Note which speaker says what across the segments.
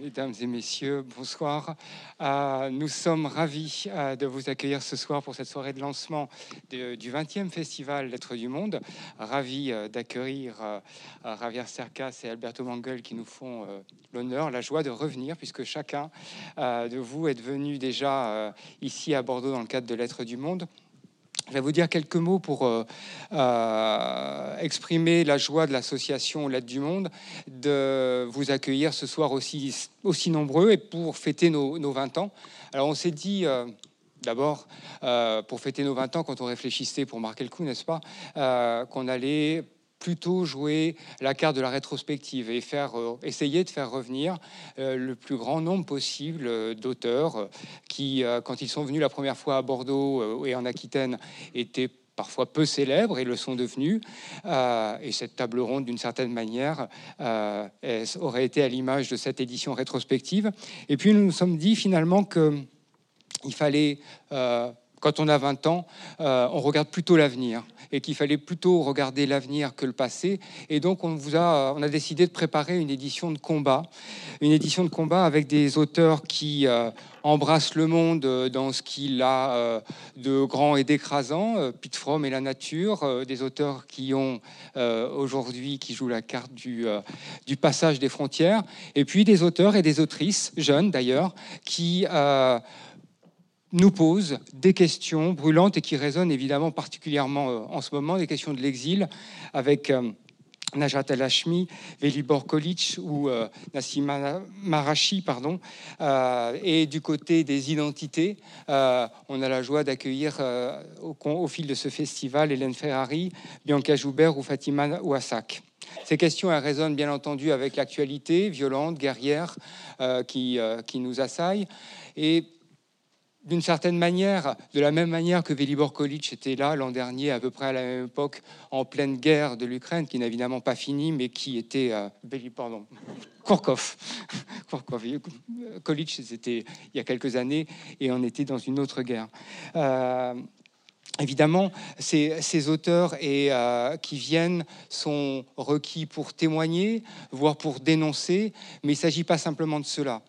Speaker 1: Mesdames et messieurs, bonsoir. Euh, nous sommes ravis euh, de vous accueillir ce soir pour cette soirée de lancement du 20e Festival Lettres du Monde. Ravis euh, d'accueillir Javier Cercas et Alberto Mangel qui nous font l'honneur, la joie de revenir, puisque chacun de vous est venu déjà ici à Bordeaux dans le cadre de Lettres du Monde. Je vais vous dire quelques mots pour euh, euh, exprimer la joie de l'association L'aide du Monde de vous accueillir ce soir aussi, aussi nombreux et pour fêter nos, 20 ans. Alors on s'est dit... Euh, d'abord, pour fêter nos 20 ans, quand on réfléchissait pour marquer le coup, n'est-ce pas, qu'on allait plutôt jouer la carte de la rétrospective et faire, euh, essayer de faire revenir euh, le plus grand nombre possible euh, d'auteurs qui, quand ils sont venus la première fois à Bordeaux et en Aquitaine, étaient parfois peu célèbres et le sont devenus. et cette table ronde, d'une certaine manière, aurait été à l'image de cette édition rétrospective. Et puis nous nous sommes dit finalement que il fallait quand on a 20 ans, on regarde plutôt l'avenir et qu'il fallait plutôt regarder l'avenir que le passé. Et donc, a, on a décidé de préparer une édition de combat, une édition de combat avec des auteurs qui euh, embrassent le monde euh, dans ce qu'il a euh, de grand et d'écrasant, Pete Fromm et la nature, des auteurs qui ont aujourd'hui, qui jouent la carte du, du passage des frontières, et puis des auteurs et des autrices, jeunes d'ailleurs, qui nous pose des questions brûlantes et qui résonnent évidemment particulièrement euh, en ce moment, des questions de l'exil avec euh, Najat El-Hashmi, Velibor Kolic ou euh, Nassima Marashi, pardon. et du côté des identités, on a la joie d'accueillir au, fil de ce festival Hélène Ferrari, Bianca Joubert ou Fatima Ouassak. Ces questions elles résonnent bien entendu avec l'actualité violente, guerrière qui, qui nous assaille. Et d'une certaine manière, de la même manière que Velibor Kolic était là l'an dernier, à peu près à la même époque, en pleine guerre de l'Ukraine, qui n'a évidemment pas fini, mais qui était. Euh, pardon, Korkov. Kolic, c'était il y a quelques années, et on était dans une autre guerre. Euh, Évidemment, ces, auteurs et, euh, qui viennent sont requis pour témoigner, voire pour dénoncer, mais il ne s'agit pas simplement de cela.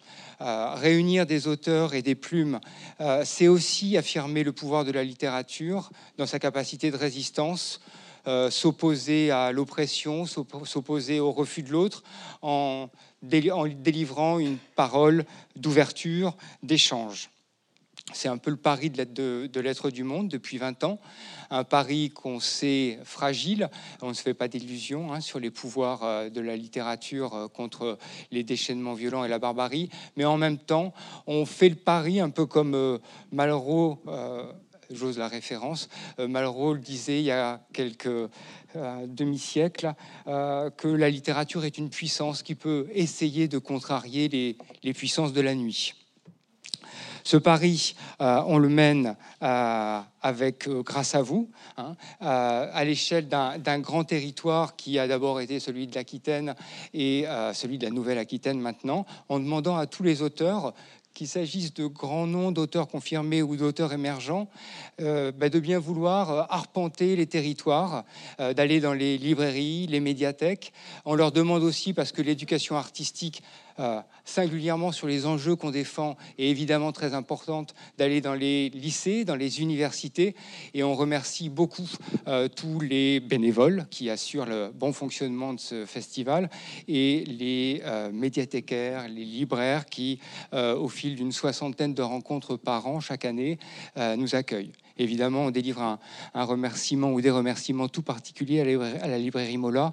Speaker 1: Réunir des auteurs et des plumes, euh, c'est aussi affirmer le pouvoir de la littérature dans sa capacité de résistance, euh, s'opposer à l'oppression, s'opposer au refus de l'autre, en, délivrant une parole d'ouverture, d'échange. C'est un peu le pari de, l'être du monde depuis 20 ans, un pari qu'on sait fragile, on ne se fait pas d'illusions hein, sur les pouvoirs euh, de la littérature euh, contre les déchaînements violents et la barbarie, mais en même temps, on fait le pari un peu comme euh, Malraux, j'ose la référence, Malraux le disait il y a quelques demi-siècles, que la littérature est une puissance qui peut essayer de contrarier les puissances de la nuit. Ce pari, euh, on le mène euh, avec, euh, grâce à vous, hein, à l'échelle d'un grand territoire qui a d'abord été celui de l'Aquitaine et celui de la Nouvelle-Aquitaine maintenant, en demandant à tous les auteurs qu'il s'agisse de grands noms d'auteurs confirmés ou d'auteurs émergents, bah, de bien vouloir arpenter les territoires, d'aller dans les librairies, les médiathèques. On leur demande aussi, parce que l'éducation artistique euh, singulièrement sur les enjeux qu'on défend, est évidemment très importante, d'aller dans les lycées, dans les universités. Et on remercie beaucoup euh, tous les bénévoles qui assurent le bon fonctionnement de ce festival et les euh, médiathécaires, les libraires qui, au fil d'une soixantaine de rencontres par an chaque année, nous accueillent. Évidemment, on délivre un, remerciement ou des remerciements tout particuliers à la librairie Mola,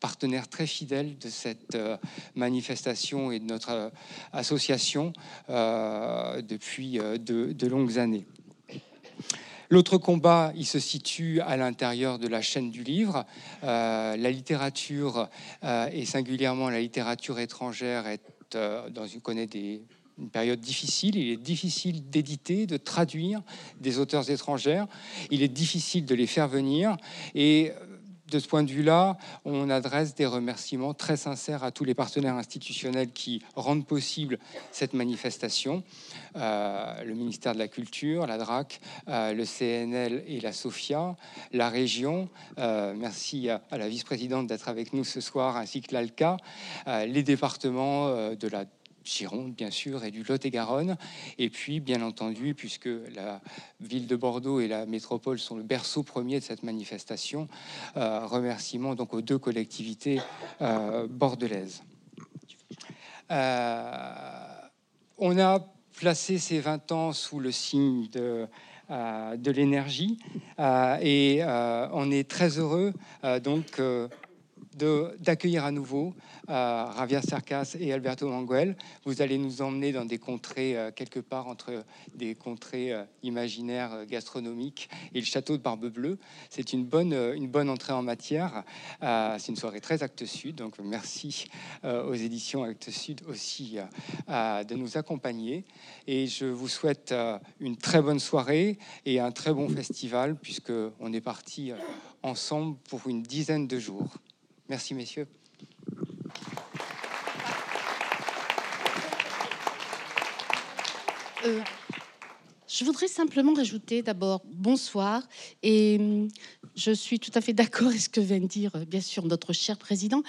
Speaker 1: partenaire très fidèle de cette euh, manifestation et de notre euh, association euh, depuis de, longues années. L'autre combat, il se situe à l'intérieur de la chaîne du livre. la littérature, et singulièrement la littérature étrangère, est, dans une, une période difficile. Il est difficile d'éditer, de traduire des auteurs étrangères. Il est difficile de les faire venir. Et de ce point de vue-là, on adresse des remerciements très sincères à tous les partenaires institutionnels qui rendent possible cette manifestation. Euh, le ministère de la Culture, la DRAC, euh, le CNL et la SOFIA, la région. Euh, merci à, la vice-présidente d'être avec nous ce soir, ainsi que l'ALCA, les départements de la Gironde, bien sûr, et du Lot-et-Garonne. Et puis, bien entendu, puisque la ville de Bordeaux et la métropole sont le berceau premier de cette manifestation, euh, remerciements donc aux deux collectivités euh, bordelaises. on a placé ces 20 ans sous le signe de de l'énergie et on est très heureux donc d'accueillir à nouveau euh, Ravia et Alberto Manguel. Vous allez nous emmener dans des contrées euh, quelque part entre des contrées euh, imaginaires gastronomiques et le château de Barbe Bleue. C'est une bonne, une bonne entrée en matière. C'est une soirée très Actes Sud, donc merci aux éditions Actes Sud aussi de nous accompagner. Et je vous souhaite une très bonne soirée et un très bon festival puisque on est parti ensemble pour une dizaine de jours. Merci, messieurs.
Speaker 2: Euh, je voudrais simplement rajouter d'abord bonsoir et hum, je suis tout à fait d'accord avec ce que vient de dire euh, bien sûr notre cher président,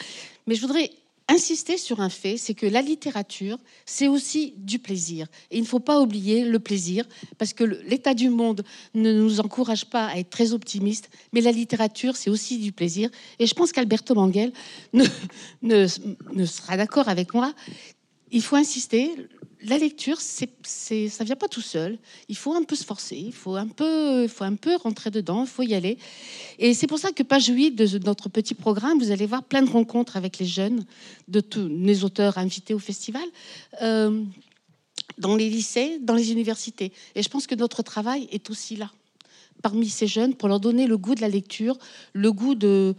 Speaker 2: mais je voudrais insister sur un fait, c'est que la littérature, c'est aussi du plaisir. Et il ne faut pas oublier le plaisir, parce que l'état du monde ne nous encourage pas à être très optimistes, mais la littérature, c'est aussi du plaisir. Et je pense qu'Alberto Manguel ne, ne sera d'accord avec moi. Il faut insister, la lecture, c'est, c'est, ça vient pas tout seul. Il faut un peu se forcer, il faut un peu, faut un peu rentrer dedans, il faut y aller. Et c'est pour ça que page 8 de notre petit programme, vous allez voir plein de rencontres avec les jeunes, de tous les auteurs invités au festival, euh, dans les lycées, dans les universités. Et je pense que notre travail est aussi là, parmi ces jeunes, pour leur donner le goût de la lecture, le goût de,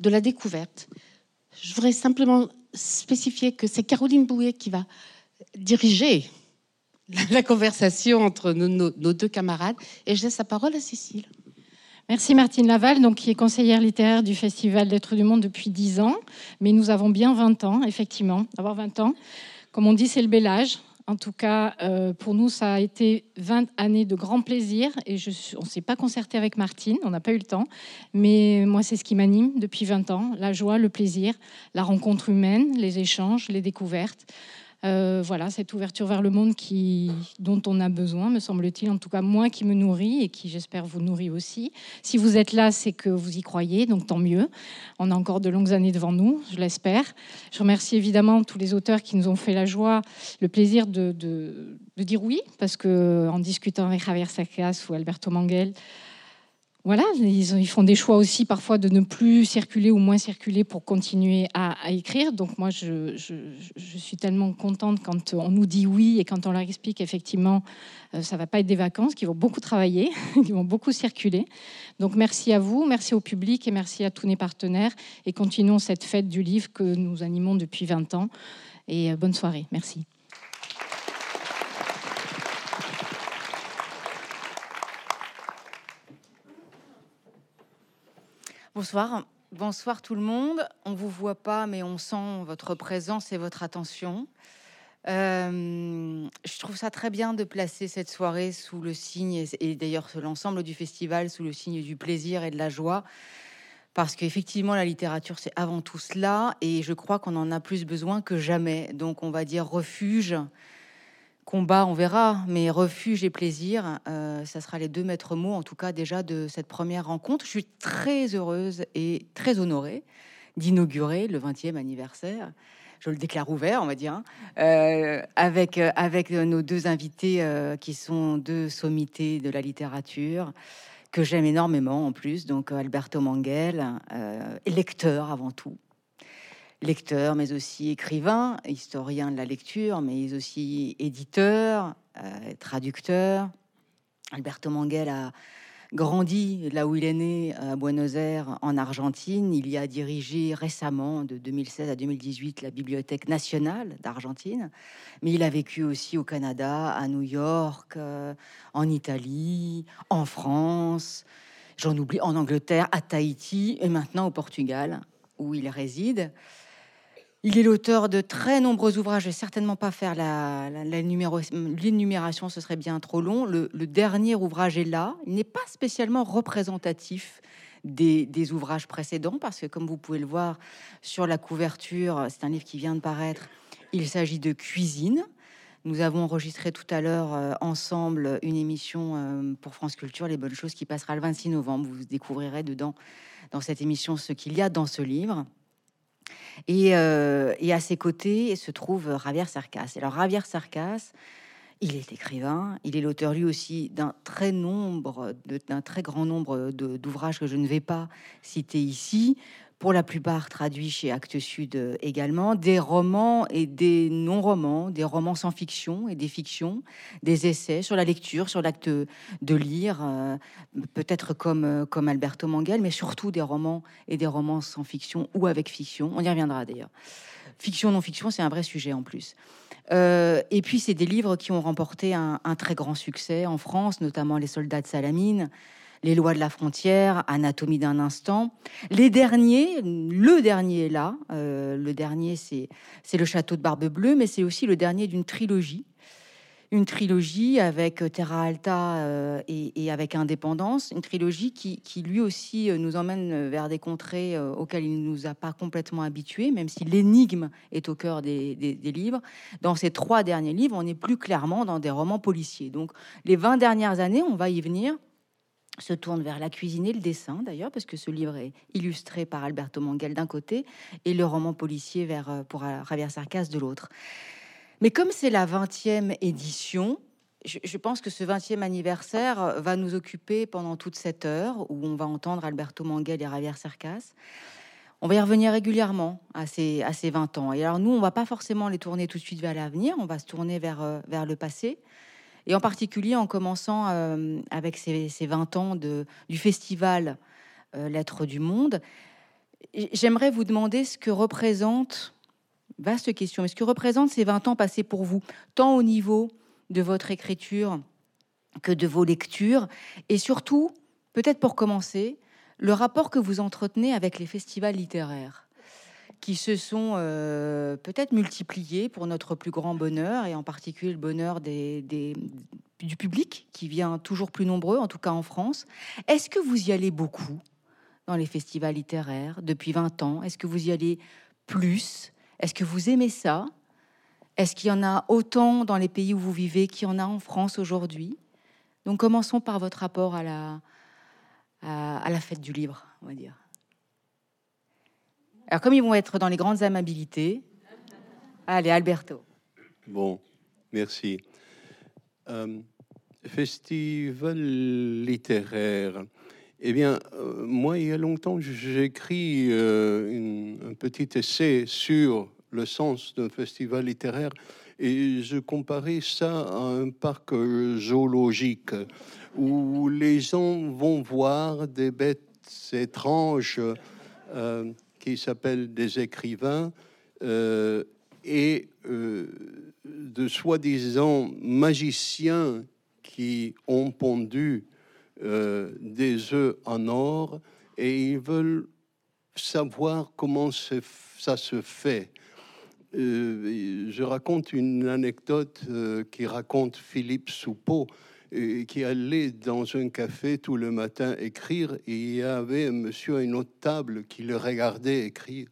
Speaker 2: de la découverte. Je voudrais simplement spécifier que c'est Caroline Bouet qui va diriger la conversation entre nos, deux camarades. Et je laisse la parole à Cécile.
Speaker 3: Merci Martine Laval, donc, qui est conseillère littéraire du Festival d'être du monde depuis 10 ans. Mais nous avons bien 20 ans, effectivement. Avoir 20 ans, comme on dit, c'est le bel âge. En tout cas, euh, pour nous, ça a été 20 années de grand plaisir. Et on ne s'est pas concerté avec Martine, on n'a pas eu le temps. Mais moi, c'est ce qui m'anime depuis 20 ans. La joie, le plaisir, la rencontre humaine, les échanges, les découvertes. Euh, voilà, cette ouverture vers le monde dont on a besoin, me semble-t-il, en tout cas moi qui me nourrit et qui j'espère vous nourrit aussi. Si vous êtes là, c'est que vous y croyez, donc tant mieux. On a encore de longues années devant nous, je l'espère. Je remercie évidemment tous les auteurs qui nous ont fait la joie, le plaisir de dire oui, parce que en discutant avec Javier Sacas ou Alberto Manguel, voilà, ils, font des choix aussi parfois de ne plus circuler ou moins circuler pour continuer à, écrire. Donc moi, je, suis tellement contente quand on nous dit oui et quand on leur explique effectivement euh, ça va pas être des vacances, qu'ils vont beaucoup travailler, qu'ils vont beaucoup circuler. Donc merci à vous, merci au public et merci à tous mes partenaires et continuons cette fête du livre que nous animons depuis 20 ans. Et euh, bonne soirée, merci.
Speaker 4: Bonsoir. Bonsoir tout le monde. On vous voit pas, mais on sent votre présence et votre attention. Euh, je trouve ça très bien de placer cette soirée sous le signe, et d'ailleurs l'ensemble du festival, sous le signe du plaisir et de la joie. Parce qu'effectivement, la littérature, c'est avant tout cela, et je crois qu'on en a plus besoin que jamais. Donc, on va dire refuge, combat, on verra, mais refuge et plaisir, euh, ça sera les deux maîtres mots, en tout cas déjà de cette première rencontre. Je suis très heureuse et très honorée d'inaugurer le 20e anniversaire. Je le déclare ouvert, on va dire, hein, euh, avec, euh, avec nos deux invités qui sont deux sommités de la littérature que j'aime énormément en plus. Donc Alberto Manguel, lecteur avant tout, lecteur, mais aussi écrivain, historien de la lecture, mais aussi éditeur, euh, traducteur. Alberto Manguel a grandi là où il est né, à Buenos Aires, en Argentine. Il y a dirigé récemment, de 2016 à 2018, la Bibliothèque nationale d'Argentine. Mais il a vécu aussi au Canada, à New York, euh, en Italie, en France, j'en oublie, en Angleterre, à Tahiti et maintenant au Portugal, où il réside. Il est l'auteur de très nombreux ouvrages. Je vais certainement pas faire l'énumération, ce serait bien trop long. Le, dernier ouvrage est là. Il n'est pas spécialement représentatif des, ouvrages précédents parce que, comme vous pouvez le voir sur la couverture, c'est un livre qui vient de paraître. Il s'agit de cuisine. Nous avons enregistré tout à l'heure euh, ensemble une émission euh, pour France Culture, Les Bonnes Choses, qui passera le 26 novembre. Vous découvrirez dedans, dans cette émission, ce qu'il y a dans ce livre. Et, euh, et, à ses côtés se trouve Javier Sarcas. Alors Javier Sarcas, il est écrivain, il est l'auteur lui aussi d'un très nombre, d'un très grand nombre d'ouvrages que je ne vais pas citer ici, pour la plupart traduits chez Actes Sud euh, également, des romans et des non-romans, des romans sans fiction et des fictions, des essais sur la lecture, sur l'acte de lire, euh, peut-être comme, euh, comme Alberto Manguel, mais surtout des romans et des romans sans fiction ou avec fiction. On y reviendra d'ailleurs. Fiction, non-fiction, c'est un vrai sujet en plus. et puis, c'est des livres qui ont remporté un, un, très grand succès en France, notamment Les Soldats de Salamine, les lois de la frontière, Anatomie d'un instant. Les derniers, le dernier là, euh, le dernier c'est le château de Barbe Bleue, mais c'est aussi le dernier d'une trilogie, une trilogie avec Terra Alta euh, et, avec Indépendance, une trilogie qui, lui aussi euh, nous emmène vers des contrées auxquelles il ne nous a pas complètement habitués, même si l'énigme est au cœur des, livres. Dans ces trois derniers livres, on est plus clairement dans des romans policiers. Donc les 20 dernières années, on va y venir se tourne vers la cuisine et le dessin d'ailleurs, parce que ce livre est illustré par Alberto Manguel d'un côté et le roman policier vers, euh, pour euh, Javier Sarcas de l'autre. Mais comme c'est la 20e édition, je, pense que ce 20e anniversaire euh, va nous occuper pendant toute cette heure où on va entendre Alberto Manguel et Javier Sarcas. On va y revenir régulièrement à ces, à ces 20 ans. Et alors nous, on va pas forcément les tourner tout de suite vers l'avenir, on va se tourner vers, vers le passé et en particulier en commençant euh, avec ces, 20 ans du festival euh, Lettres du Monde. J'aimerais vous demander ce que représente, vaste question, mais ce que représente ces 20 ans passés pour vous, tant au niveau de votre écriture que de vos lectures, et surtout, peut-être pour commencer, le rapport que vous entretenez avec les festivals littéraires qui se sont euh, peut-être multipliés pour notre plus grand bonheur, et en particulier le bonheur du public, qui vient toujours plus nombreux, en tout cas en France. Est-ce que vous y allez beaucoup dans les festivals littéraires depuis 20 ans? Est-ce que vous y allez plus? Est-ce que vous aimez ça? Est-ce qu'il y en a autant dans les pays où vous vivez qu'il y en a en France aujourd'hui? Donc commençons par votre rapport à la, à la fête du livre, on va dire. Alors, comme ils vont être dans les grandes amabilités, allez, Alberto.
Speaker 5: Bon, merci. Euh, festival littéraire. Eh bien, euh, moi, il y a longtemps, j'ai écrit euh, un petit essai sur le sens d'un festival littéraire et je comparais ça à un parc zoologique où les gens vont voir des bêtes étranges qui s'appellent des écrivains euh, et euh, de soi-disant magiciens qui ont pondu euh, des œufs en or et ils veulent savoir comment ça se fait. je raconte une anecdote qui raconte Philippe Soupeau, qui allait dans un café tout le matin écrire et il y avait un monsieur à une autre table qui le regardait écrire.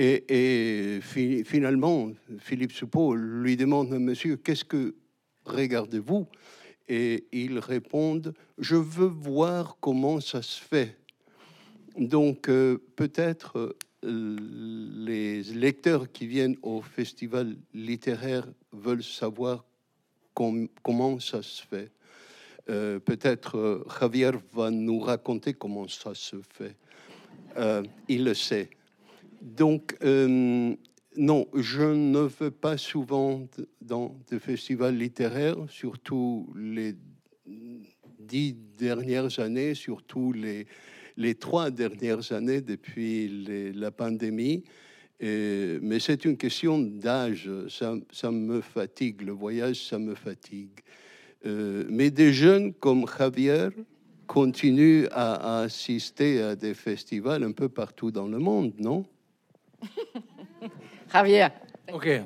Speaker 5: Et, finalement, Philippe Soupeau lui demande Monsieur, qu'est-ce que regardez-vous? Et il répond Je veux voir comment ça se fait. Donc, euh, peut-être euh, les lecteurs qui viennent au festival littéraire veulent savoir comment ça se fait. Euh, peut-être euh, Javier va nous raconter comment ça se fait. Euh, il le sait. Donc, non, je ne vais pas souvent dans des festivals littéraires, surtout les dix dernières années, surtout les, les trois dernières années depuis la pandémie mais c'est une question d'âge. Ça, ça, me fatigue. Le voyage, ça me fatigue. Euh, mais des jeunes comme Javier continuent à, assister à des festivals un peu partout dans le monde, non?
Speaker 4: Javier.
Speaker 6: Ok.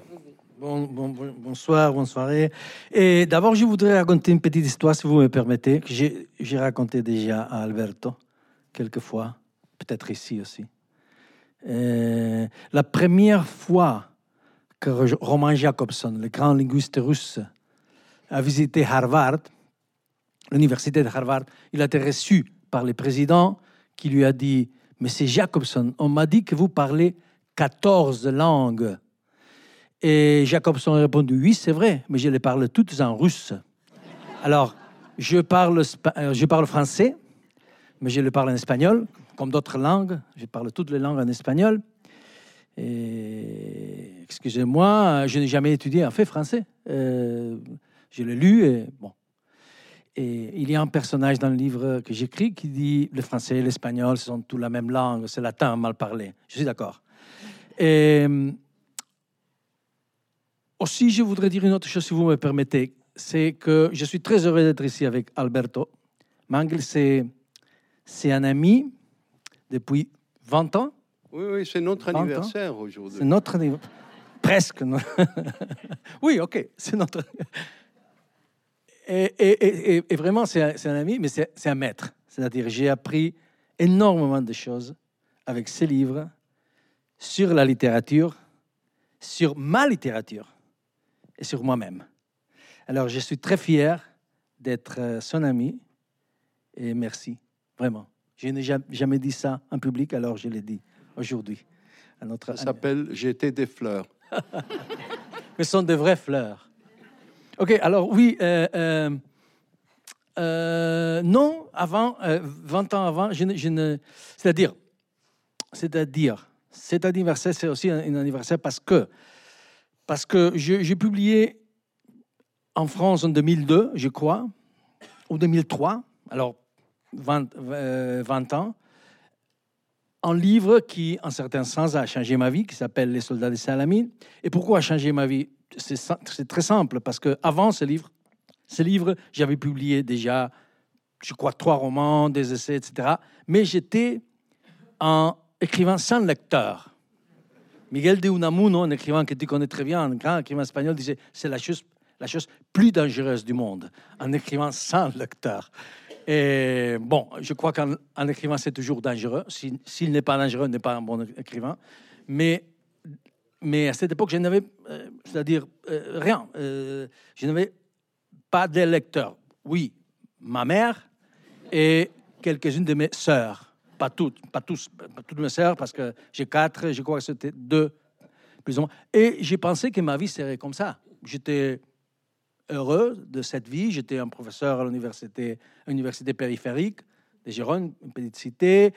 Speaker 6: Bon, bon, bonsoir, bonne soirée. Et d'abord, je voudrais raconter une petite histoire, si vous me permettez, que j'ai raconté déjà à Alberto, quelquefois, peut-être ici aussi. Euh, la première fois que Roman Jacobson, le grand linguiste russe, a visité Harvard, l'université de Harvard. Il a été reçu par le président qui lui a dit Monsieur Jacobson, on m'a dit que vous parlez 14 langues. Et Jacobson a répondu Oui, c'est vrai, mais je les parle toutes en russe. Alors, je parle, euh, je parle français, mais je le parle en espagnol, comme d'autres langues. Je parle toutes les langues en espagnol. Excusez-moi, je n'ai jamais étudié en fait français. Euh, je l'ai lu et bon. Et il y a un personnage dans le livre que j'écris qui dit le français et l'espagnol, sont tous la même langue, c'est latin mal parlé. Je suis d'accord. Et aussi, je voudrais dire une autre chose, si vous me permettez. C'est que je suis très heureux d'être ici avec Alberto. Mangel, c'est un ami depuis 20 ans?
Speaker 5: Oui, oui, c'est notre anniversaire aujourd'hui.
Speaker 6: C'est notre anniversaire. Presque. oui, ok, c'est notre. Et, et, et, vraiment, c'est un, ami, mais c'est un maître. C'est-à-dire, j'ai appris énormément de choses avec ses livres sur la littérature, sur ma littérature et sur moi-même. Alors, je suis très fier d'être euh, son ami et merci, vraiment. Je n'ai jamais dit ça en public, alors je l'ai dit aujourd'hui.
Speaker 5: À notre ça s'appelle J'étais des fleurs.
Speaker 6: Mais ce sont de vraies fleurs. OK, alors oui, euh, euh, euh non, avant, 20 ans avant, je ne, c'est-à-dire, c'est-à-dire, cet anniversaire, c'est aussi un, anniversaire parce que, parce que j'ai publié en France en 2002, je crois, ou 2003, alors 20, 20 ans, un livre qui, en certain sens, a changé ma vie, qui s'appelle Les soldats de Salamine. Et pourquoi a changé ma vie? C'est très simple, parce que avant ce livre, ce livre, j'avais publié déjà, je crois, trois romans, des essais, etc. Mais j'étais un écrivain sans lecteur. Miguel de Unamuno, un écrivain que tu connais très bien, un grand écrivain espagnol, disait c'est la chose, la chose plus dangereuse du monde, un écrivain sans lecteur. Et bon, je crois qu'un écrivain, c'est toujours dangereux. S'il n'est pas dangereux, n'est pas un bon écrivain. Mais, à cette époque, je n'avais, euh, c'est-à-dire euh, rien. Euh, je n'avais pas de lecteurs. Oui, ma mère et quelques-unes de mes sœurs. Pas toutes, pas pas toutes mes sœurs, parce que j'ai quatre, je crois que c'était deux, plus ou moins. Et j'ai pensé que ma vie serait comme ça. J'étais heureux de cette vie. J'étais un professeur à l'université, université périphérique de Gironde, une petite cité.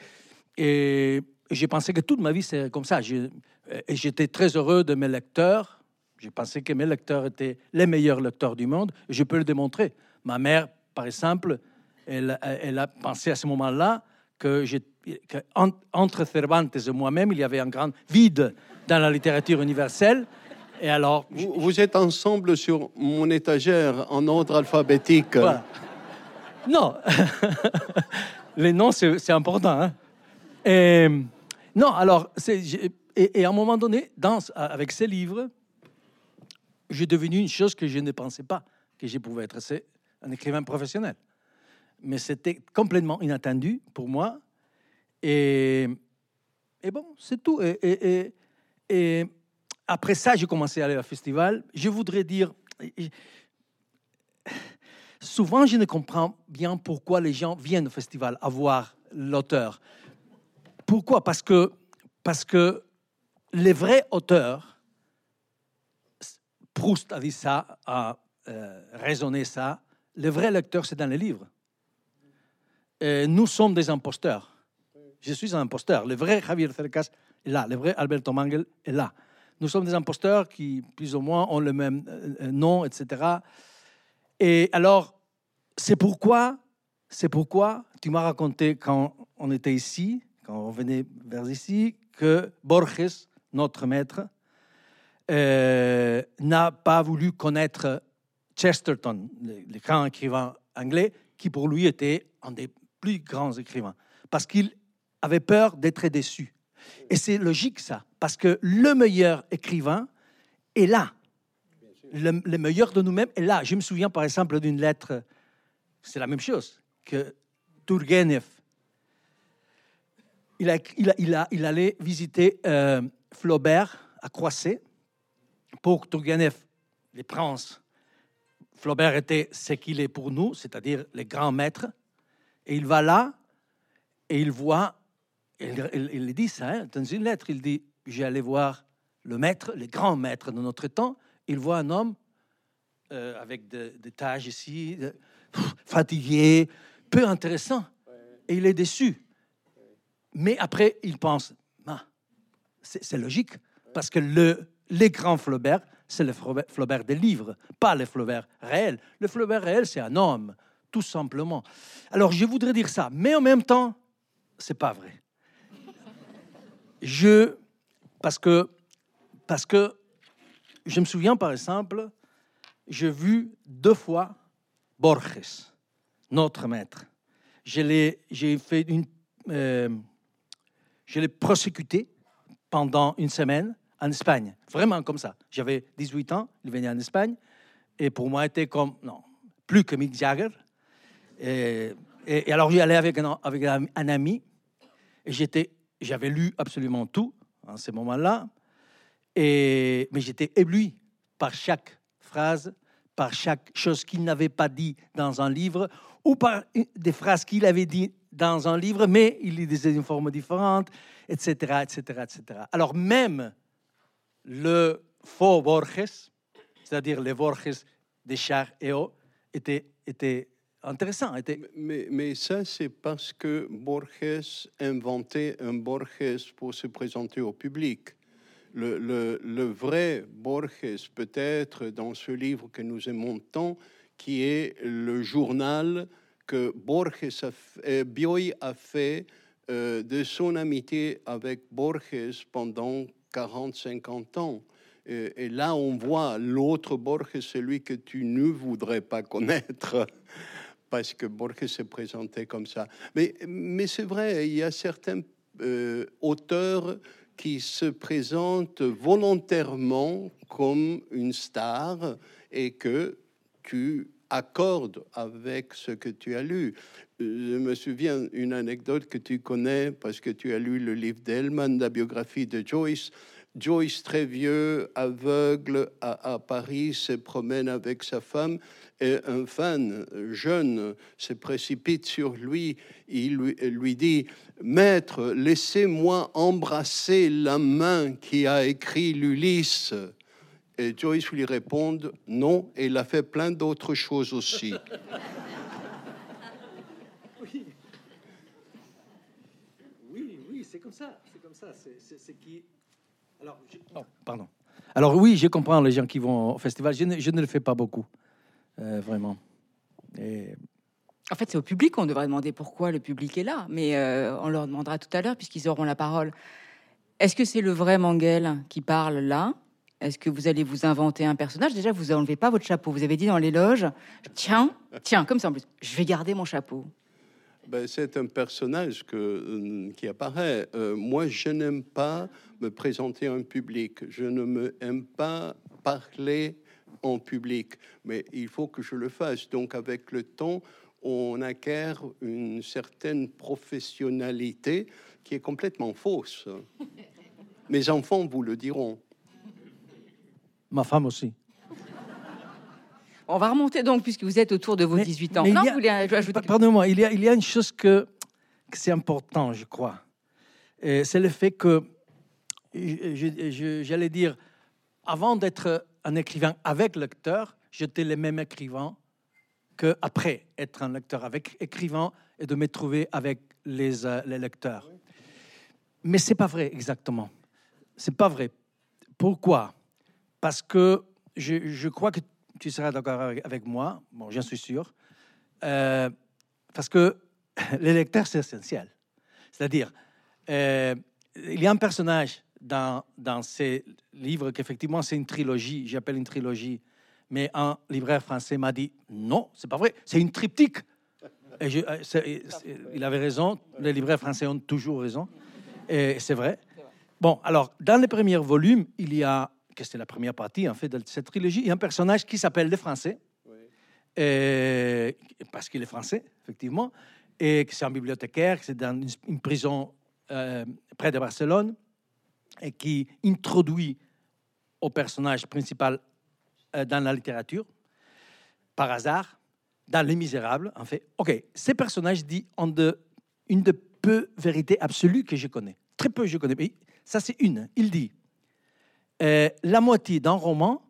Speaker 6: Et j'ai pensé que toute ma vie, c'est comme ça. Et j'étais très heureux de mes lecteurs. J'ai pensé que mes lecteurs étaient les meilleurs lecteurs du monde. Je peux le démontrer. Ma mère, par exemple, elle, elle a pensé à ce moment-là que, que entre Cervantes et moi-même, il y avait un grand vide dans la littérature universelle. Et alors,
Speaker 5: vous, êtes ensemble sur mon étagère en ordre alphabétique.
Speaker 6: Non, les noms c'est important. Hein. Et, non, alors et, et, à un moment donné, dans, avec ces livres, j'ai devenu une chose que je ne pensais pas que je pouvais être. C'est un écrivain professionnel. Mais c'était complètement inattendu pour moi. Et, et bon, c'est tout. Et, après ça, j'ai commencé à aller au festival. Je voudrais dire, souvent, je ne comprends bien pourquoi les gens viennent au festival à voir l'auteur. Pourquoi? Parce que, parce que les vrais auteurs, Proust a dit ça, a euh, raisonné ça, les vrais lecteurs, c'est dans les livres. Nous sommes des imposteurs. Je suis un imposteur. Le vrai Javier Cercas est là. Le vrai Alberto Mangel est là nous sommes des imposteurs qui, plus ou moins, ont le même euh, nom, etc. Et alors, c'est pourquoi, c'est pourquoi tu m'as raconté quand on était ici, quand on venait vers ici, que Borges, notre maître, euh, n'a pas voulu connaître Chesterton, le, grand écrivain anglais, qui pour lui était un des plus grands écrivains, parce qu'il avait peur d'être déçu. Et c'est logique ça, parce que le meilleur écrivain est là. Le, meilleur de nous-mêmes est là. Je me souviens par exemple d'une lettre, c'est la même chose, que Turgenev, il, a, il, a, il, a, il allait visiter euh, Flaubert à Croisset. pour Turgenev, les princes, Flaubert était ce qu'il est pour nous, c'est-à-dire les grands maîtres. Et il va là et il voit, il, il, dit ça hein, dans une lettre, il dit, j'allais voir le maître, les grands maîtres de notre temps. Il voit un homme euh, avec des taches ici, fatigué, peu intéressant. Et il est déçu. Mais après, il pense, ah, c'est logique, parce que le, les grands Flaubert, c'est le Flaubert des livres, pas le Flaubert réel. Le Flaubert réel, c'est un homme, tout simplement. Alors, je voudrais dire ça, mais en même temps, c'est pas vrai. Je, parce que, parce que je me souviens, par exemple, j'ai vu deux fois Borges, notre maître. Je l'ai, j'ai fait une, euh, je l'ai prosécuté pendant une semaine en Espagne, vraiment comme ça. J'avais 18 ans, il venait en Espagne, et pour moi, était comme, non, plus que Mick Jagger. Et, alors, j'y allais avec un, avec un, ami, et j'étais, j'avais lu absolument tout en ce moment-là, et, mais j'étais ébloui par chaque phrase, par chaque chose qu'il n'avait pas dit dans un livre, ou par des phrases qu'il avait dit dans un livre, mais il les disait d'une forme différente, etc., etc., etc. Alors même le faux Borges, c'est-à-dire les Borges de Char et O, était, était intéressant.
Speaker 5: Mais, ça, c'est parce que Borges inventait un Borges pour se présenter au public. Le, vrai Borges, peut-être dans ce livre que nous aimons tant, qui est le journal que Borges a, euh, Bioy a fait euh, de son amitié avec Borges pendant 40-50 ans. Et, là, on voit l'autre Borges, celui que tu ne voudrais pas connaître, parce que Borges s'est présenté comme ça. Mais, mais c'est vrai, il y a certains euh, auteurs qui se présentent volontairement comme une star et que tu accordes avec ce que tu as lu. Je me souviens une anecdote que tu connais parce que tu as lu le livre d'Elman, la biographie de Joyce. Joyce, très vieux, aveugle, à, Paris, se promène avec sa femme et un fan jeune se précipite sur lui. Il lui, lui dit Maître, laissez-moi embrasser la main qui a écrit l'Ulysse. Et Joyce lui répond Non, et il a fait plein d'autres choses aussi.
Speaker 6: Oui, oui, c'est comme ça. C'est comme ça. C'est qui alors, oh, pardon. Alors oui, je comprends les gens qui vont au festival. Je ne, le fais pas beaucoup, euh, vraiment. Et...
Speaker 4: En fait, c'est au public qu'on devrait demander pourquoi le public est là, mais euh, on leur demandera tout à l'heure puisqu'ils auront la parole. Est-ce que c'est le vrai Mangel qui parle là? Est-ce que vous allez vous inventer un personnage? Déjà, vous n'enlevez pas votre chapeau. Vous avez dit dans les loges, tiens, tiens, comme ça en plus, je vais garder mon chapeau.
Speaker 5: Ben, c'est un personnage que, euh, qui apparaît. Euh, moi, je n'aime pas me présenter en public. Je ne me aime pas parler en public, mais il faut que je le fasse. Donc, avec le temps, on acquiert une certaine professionnalité qui est complètement fausse. Mes enfants vous le diront.
Speaker 6: Ma femme aussi.
Speaker 4: On va remonter donc, puisque vous êtes autour de vos 18 ans.
Speaker 6: non, vous voulez ajouter Pardonnez-moi, il y, a, il y a une chose que, que c'est important, je crois. C'est le fait que, j'allais dire, avant d'être un écrivain avec lecteur, j'étais le même écrivain qu'après être un lecteur avec écrivain et de me trouver avec les, euh, les lecteurs. Mais c'est pas vrai exactement. C'est pas vrai. Pourquoi? Parce que je, je crois que tu seras d'accord avec, moi, bon, j'en suis sûr, euh, parce que les lecteurs, c'est essentiel. C'est-à-dire, euh, il y a un personnage dans, ces livres qu'effectivement, c'est une trilogie, j'appelle une trilogie, mais un libraire français m'a dit non, c'est pas vrai, c'est une triptyque. Et euh, il avait raison, les libraires français ont toujours raison, et c'est vrai. Bon, alors, dans les premiers volumes, il y a que c'est la première partie en fait de cette trilogie, il y a un personnage qui s'appelle le Français, parce qu'il est français, effectivement, et que c'est un bibliothécaire, c'est dans une, prison euh, près de Barcelone, et qui introduit au personnage principal euh, dans la littérature, par hasard, dans Les Misérables, en fait. Ok, ces personnages disent en de, une de peu vérités absolues que je connais. Très peu je connais, mais ça c'est une. Il dit euh, la moitié d'un roman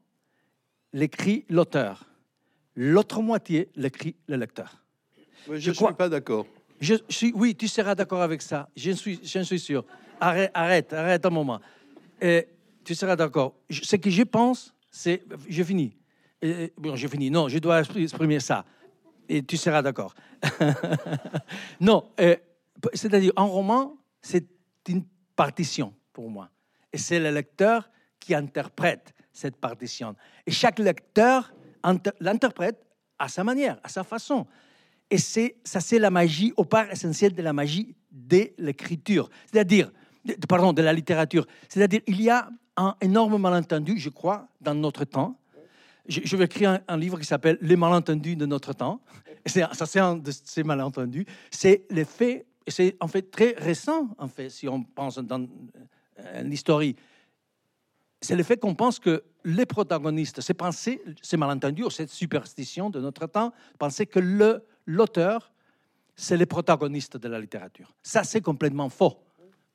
Speaker 6: l'écrit l'auteur, l'autre moitié l'écrit le lecteur.
Speaker 5: je ne suis pas d'accord.
Speaker 6: Je suis, oui, tu seras d'accord avec ça. Je suis, je suis sûr. Arrête, arrête, un moment. Et tu seras d'accord. Ce que je pense, c'est, je finis. bon, je finis. Non, je dois exprimer ça. Et tu seras d'accord. non, c'est-à-dire, un roman, c'est une partition pour moi. Et c'est le lecteur qui interprète cette partition. Et chaque lecteur l'interprète à sa manière, à sa façon. Et ça, c'est la magie, au part essentiel de la magie de l'écriture, c'est-à-dire, pardon, de la littérature. C'est-à-dire, il y a un énorme malentendu, je crois, dans notre temps. Je, vais écrire un, livre qui s'appelle Les malentendus de notre temps. Ça, c'est un de ces malentendus. C'est le fait, et c'est en fait très récent, en fait, si on pense dans euh, l'histoire c'est le fait qu'on pense que les protagonistes, c'est penser, c'est malentendu, cette superstition de notre temps, penser que l'auteur, c'est le protagoniste de la littérature. Ça, c'est complètement faux.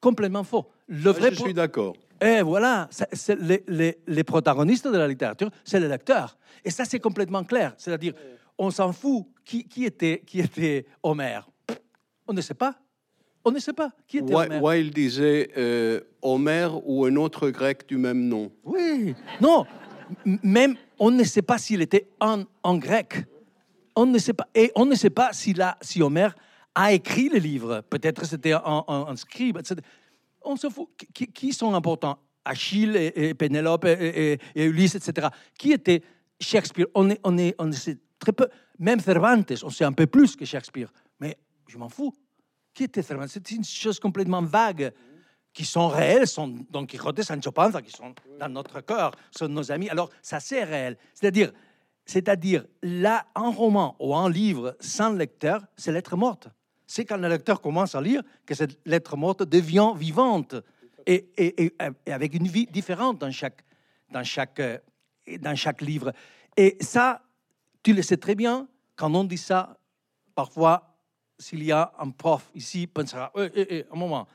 Speaker 6: Complètement faux.
Speaker 5: Le vrai je suis d'accord.
Speaker 6: Et voilà, c'est les, les, les, protagonistes de la littérature, c'est le lecteur. Et ça, c'est complètement clair. C'est-à-dire, on s'en fout. Qui, qui, était, qui était Homère? On ne sait pas. On ne sait pas qui était Homère.
Speaker 5: Wilde disait euh, Homère ou un autre grec du même nom.
Speaker 6: Oui, non, même on ne sait pas s'il était en, en, grec. On ne sait pas. Et on ne sait pas si, la, si Homère a écrit le livre. Peut-être c'était un, scribe. On se fout. Qui, sont importants? Achille et, Pénélope et, Ulysse, etc. Qui était Shakespeare? On, est, on, est, on sait très peu. Même Cervantes, on sait un peu plus que Shakespeare. Mais je m'en fous. Qui était Cervantes? C'est une chose complètement vague qui sont réels, sont Don Quijote Sancho Panza, qui sont dans notre cœur, sont nos amis. Alors, ça, c'est réel. C'est-à-dire, c'est-à-dire, là, un roman ou un livre sans lecteur, c'est lettre morte. C'est quand le lecteur commence à lire que cette lettre morte devient vivante et, avec une vie différente dans chaque, dans, chaque, dans chaque livre. Et ça, tu le sais très bien, quand on dit ça, parfois s'il y a un prof ici, pensera, eh, eh, un moment.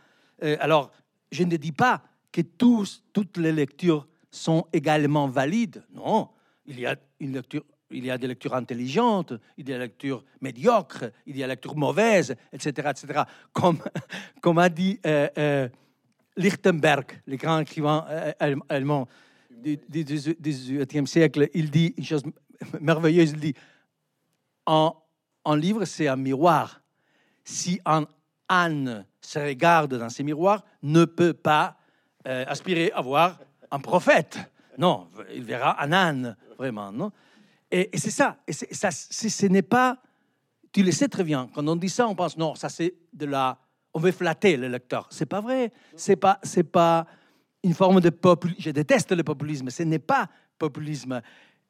Speaker 6: alors, je ne dis pas que toutes les lectures sont également valides. Non, il y a une lecture, il y a des lectures intelligentes, il y a des lectures médiocres, il y a des lectures mauvaises, etc., etc. Comme, comme a dit euh, euh, Lichtenberg, le grand écrivain euh, allemand du XVIIIe siècle, il dit une chose merveilleuse, il dit, un, livre, c'est un miroir si un âne se regarde dans ses miroirs, ne peut pas aspirer à voir un prophète. Non, il verra un âne, vraiment. Non? Et, c'est ça. Ça ce n'est pas. Tu le sais très bien. Quand on dit ça, on pense non, ça c'est de la. On veut flatter le lecteur. C'est pas vrai. C'est pas. C'est pas une forme de populisme. Je déteste le populisme. Ce n'est pas populisme.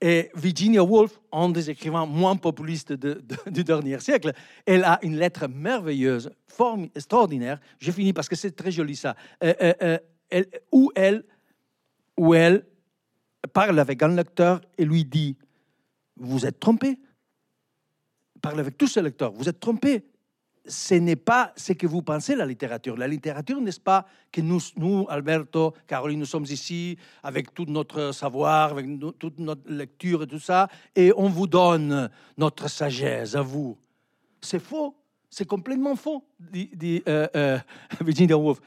Speaker 6: Et Virginia Woolf, un des écrivains moins populistes du dernier siècle, elle a une lettre merveilleuse, forme, extraordinaire. Je finis parce que c'est très joli ça. Euh, euh, euh, où, elle, où elle parle avec un lecteur et lui dit Vous êtes trompé. Parle avec tous ces lecteurs. Vous êtes trompé ce n'est pas ce que vous pensez la littérature. La littérature, n'est-ce pas que nous, nous, Alberto, Caroline, nous sommes ici avec tout notre savoir, avec toute notre lecture et tout ça, et on vous donne notre sagesse à vous. C'est faux. C'est complètement faux, dit, euh, euh, Virginia Woolf.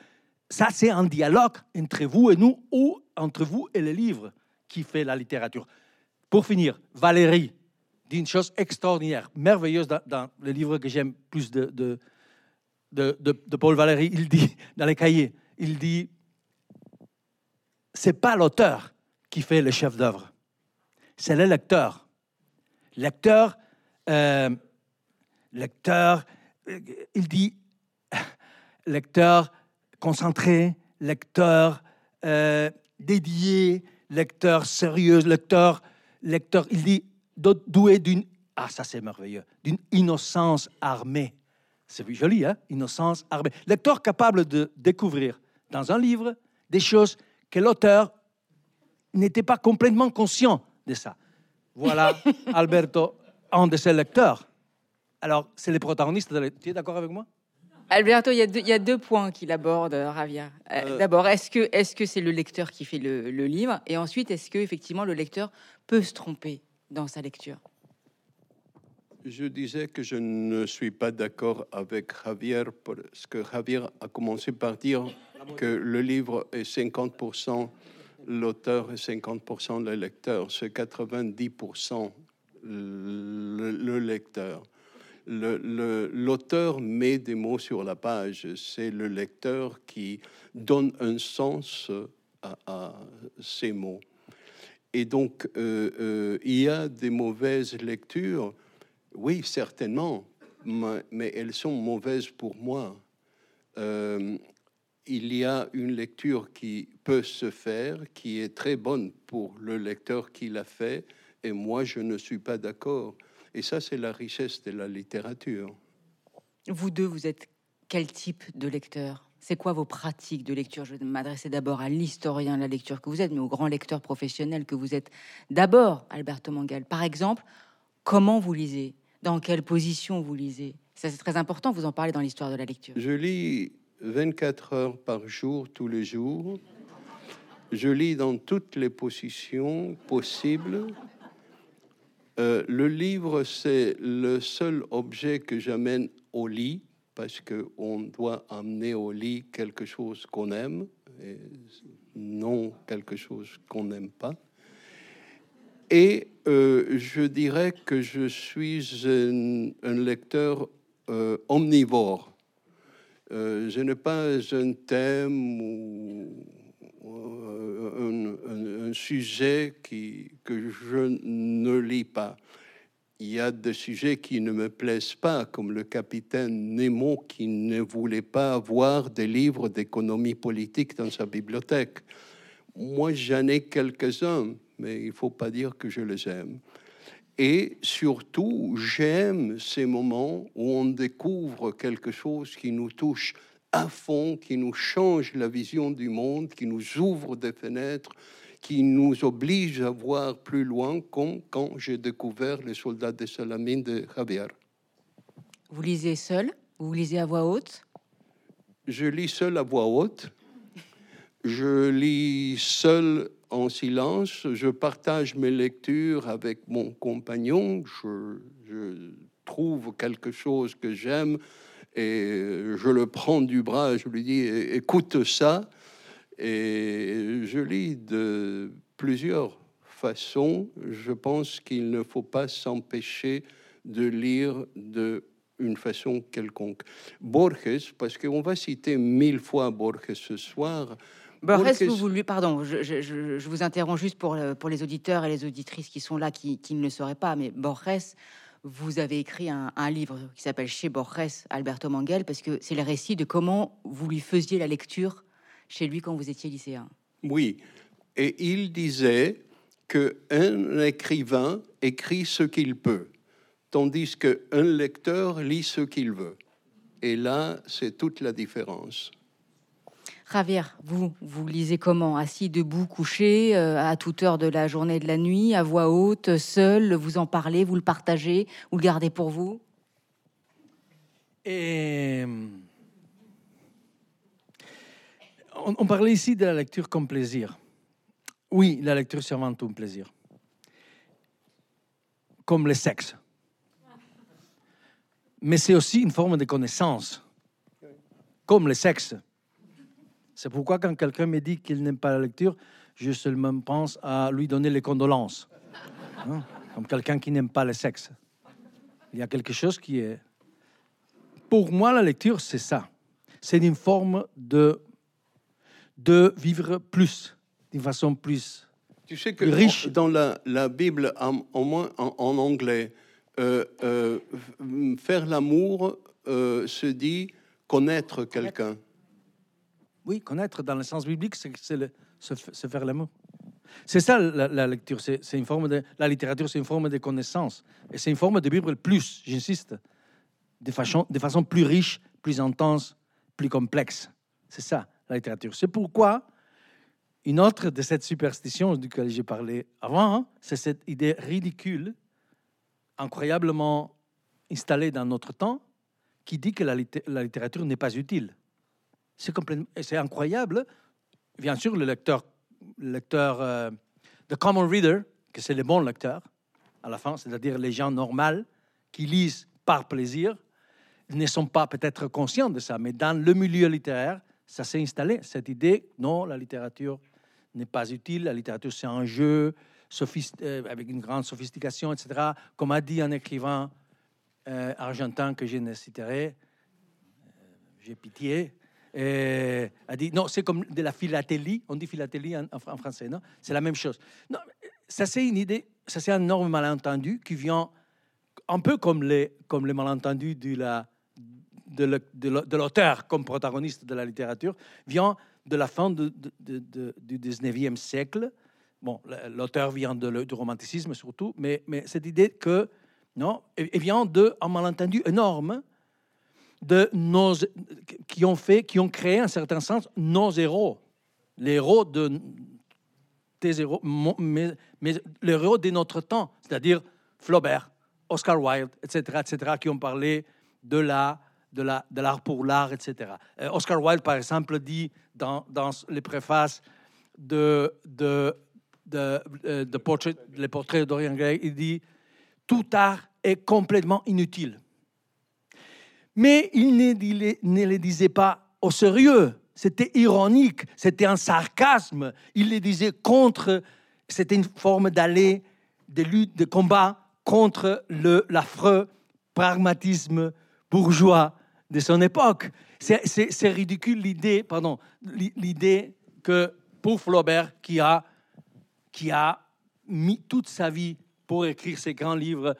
Speaker 6: Ça, c'est un dialogue entre vous et nous, ou entre vous et le livre qui fait la littérature. Pour finir, Valérie, d'une chose extraordinaire, merveilleuse dans, le livre que j'aime plus de, Paul Valéry. Il dit, dans les cahiers, il dit, c'est pas l'auteur qui fait le chef d'œuvre, c'est le lecteur. Lecteur, euh, lecteur, il dit, lecteur concentré, lecteur euh, dédié, lecteur sérieux, lecteur, lecteur, il dit, doué d'une, ah ça c'est merveilleux, d'une innocence armée. C'est joli, hein Innocence armée. Lecteur capable de découvrir dans un livre des choses que l'auteur n'était pas complètement conscient de ça. Voilà Alberto, un de ses lecteurs. Alors, c'est les protagonistes. De. Tu es d'accord avec moi?
Speaker 4: Alberto, il y, a deux, il y a deux points qu'il aborde, euh, Ravia. Euh,
Speaker 5: Euh.
Speaker 4: D'abord, est-ce que est-ce que c'est le lecteur qui fait le, le livre? Et ensuite, est-ce que effectivement le lecteur peut se tromper dans sa lecture?
Speaker 5: Je disais que je ne suis pas d'accord avec Javier parce que Javier a commencé par dire que le livre est 50% l'auteur et 50% le lecteur. C'est 90% le, le lecteur. L'auteur met des mots sur la page. C'est le lecteur qui donne un sens à, ces mots. Et donc, euh, euh, il y a des mauvaises lectures. Oui, certainement, mais, mais elles sont mauvaises pour moi. Euh, il y a une lecture qui peut se faire, qui est très bonne pour le lecteur qui l'a fait, et moi, je ne suis pas d'accord. Et ça, c'est la richesse de la littérature.
Speaker 4: Vous deux, vous êtes quel type de lecteur? C'est quoi vos pratiques de lecture? Je vais m'adresser d'abord à l'historien de la lecture que vous êtes, mais au grand lecteur professionnel que vous êtes. D'abord, Alberto Mangal. Par exemple, comment vous lisez? Dans quelle position vous lisez? Ça, c'est très important. Vous en parlez dans l'histoire de la lecture.
Speaker 5: Je lis 24 heures par jour, tous les jours. Je lis dans toutes les positions possibles. Euh, le livre, c'est le seul objet que j'amène au lit, parce qu'on doit amener au lit quelque chose qu'on aime, et non quelque chose qu'on n'aime pas. Et euh, je dirais que je suis un, lecteur euh, omnivore. Je n'ai pas un thème ou euh, un, sujet qui, que je ne lis pas. Il y a des sujets qui ne me plaisent pas, comme le capitaine Nemo qui ne voulait pas avoir des livres d'économie politique dans sa bibliothèque. Moi, j'en ai quelques-uns, mais il faut pas dire que je les aime. Et surtout, j'aime ces moments où on découvre quelque chose qui nous touche à fond, qui nous change la vision du monde, qui nous ouvre des fenêtres, qui nous oblige à voir plus loin, comme quand j'ai découvert les soldats de Salamine de Javier.
Speaker 4: Vous lisez seul? Vous lisez à voix haute?
Speaker 5: Je lis seul à voix haute. Je lis seul en silence. Je partage mes lectures avec mon compagnon. Je, je trouve quelque chose que j'aime et je le prends du bras. Je lui dis "É- écoute ça. Et je lis de plusieurs façons. Je pense qu'il ne faut pas s'empêcher de lire de une façon quelconque. Borges, parce qu'on va citer mille fois Borges ce soir.
Speaker 4: Borges,
Speaker 5: Borges-
Speaker 4: vous, vous lui- pardon, je, je- je- je vous interromps juste pour, pour les auditeurs et les auditrices qui sont là, qui, qui ne le sauraient pas, mais Borges, vous avez écrit un, livre qui s'appelle Chez Borges, Alberto Manguel, parce que c'est le récit de comment vous lui faisiez la lecture chez lui quand vous étiez lycéen.
Speaker 5: Oui, et il disait que un écrivain écrit ce qu'il peut, tandis qu'un lecteur lit ce qu'il veut. Et là, c'est toute la différence.
Speaker 4: Javier, vous, vous lisez comment? Assis, debout, couché, euh, à toute heure de la journée et de la nuit, à voix haute, seul, vous en parlez, vous le partagez, vous le gardez pour vous?
Speaker 6: On, parlait ici de la lecture comme plaisir. Oui, la lecture c'est tout un plaisir. Comme le sexe. Mais c'est aussi une forme de connaissance. Comme le sexe. C'est pourquoi quand quelqu'un me dit qu'il n'aime pas la lecture, je seulement pense à lui donner les condolences. Hein, Comme quelqu'un qui n'aime pas le sexe. Il y a quelque chose qui est pour moi, la lecture, c'est ça. C'est une forme de, de vivre plus, d'une façon plus.
Speaker 5: Tu sais que
Speaker 6: Riche.
Speaker 5: dans la, la Bible, en, au moins en, en anglais, euh, euh, faire l'amour euh, se dit connaître quelqu'un.
Speaker 6: Oui, connaître dans le sens biblique, c'est se, faire l'amour. C'est ça la, lecture. C'est une forme de la littérature, c'est une forme de connaissance et c'est une forme de vivre plus. J'insiste, de façon, de façon plus riche, plus intense, plus complexe. C'est ça la littérature. C'est pourquoi Une autre de cette superstition duquel j'ai parlé avant, hein, c'est cette idée ridicule, incroyablement installée dans notre temps, qui dit que la littérature n'est pas utile. C'est incroyable. Bien sûr, le lecteur, le lecteur, euh, the common reader, que c'est les bons lecteurs, à la fin, c'est-à-dire les gens normaux qui lisent par plaisir, ne sont pas peut-être conscients de ça, mais dans le milieu littéraire, ça s'est installé, cette idée, non, la littérature n'est pas utile, la littérature c'est un jeu euh, avec une grande sophistication, etc. Comme a dit un écrivain euh, argentin que je ne citerai, j'ai pitié, euh, a dit non, c'est comme de la philatélie. On dit philatélie en, français, non? C'est la même chose. Non, ça c'est une idée, ça c'est un énorme malentendu qui vient un peu comme les, comme les malentendus de la, de l'auteur comme protagoniste de la littérature, vient de la fin du 19e siècle. Bon, l'auteur vient du romanticisme surtout, mais, mais cette idée que, non, et vient d'un malentendu énorme de nos, qui ont fait, qui ont créé, en certain sens, nos héros. Les héros de tes héros, les héros de notre temps, c'est-à-dire Flaubert, Oscar Wilde, etc., etc., qui ont parlé de la de l'art la, pour l'art, etc. Euh, Oscar Wilde, par exemple, dit dans, dans les préfaces de, de, de, euh, de portrait, les de Gray, il dit Tout art est complètement inutile. Mais il ne, ne le disait pas au sérieux. C'était ironique, c'était un sarcasme. Il le disait contre, c'était une forme d'aller, de lutte, de combat contre l'affreux pragmatisme bourgeois de son époque. C'est ridicule l'idée, pardon, l'idée que pour Flaubert, qui a, qui a mis toute sa vie pour écrire ses grands livres,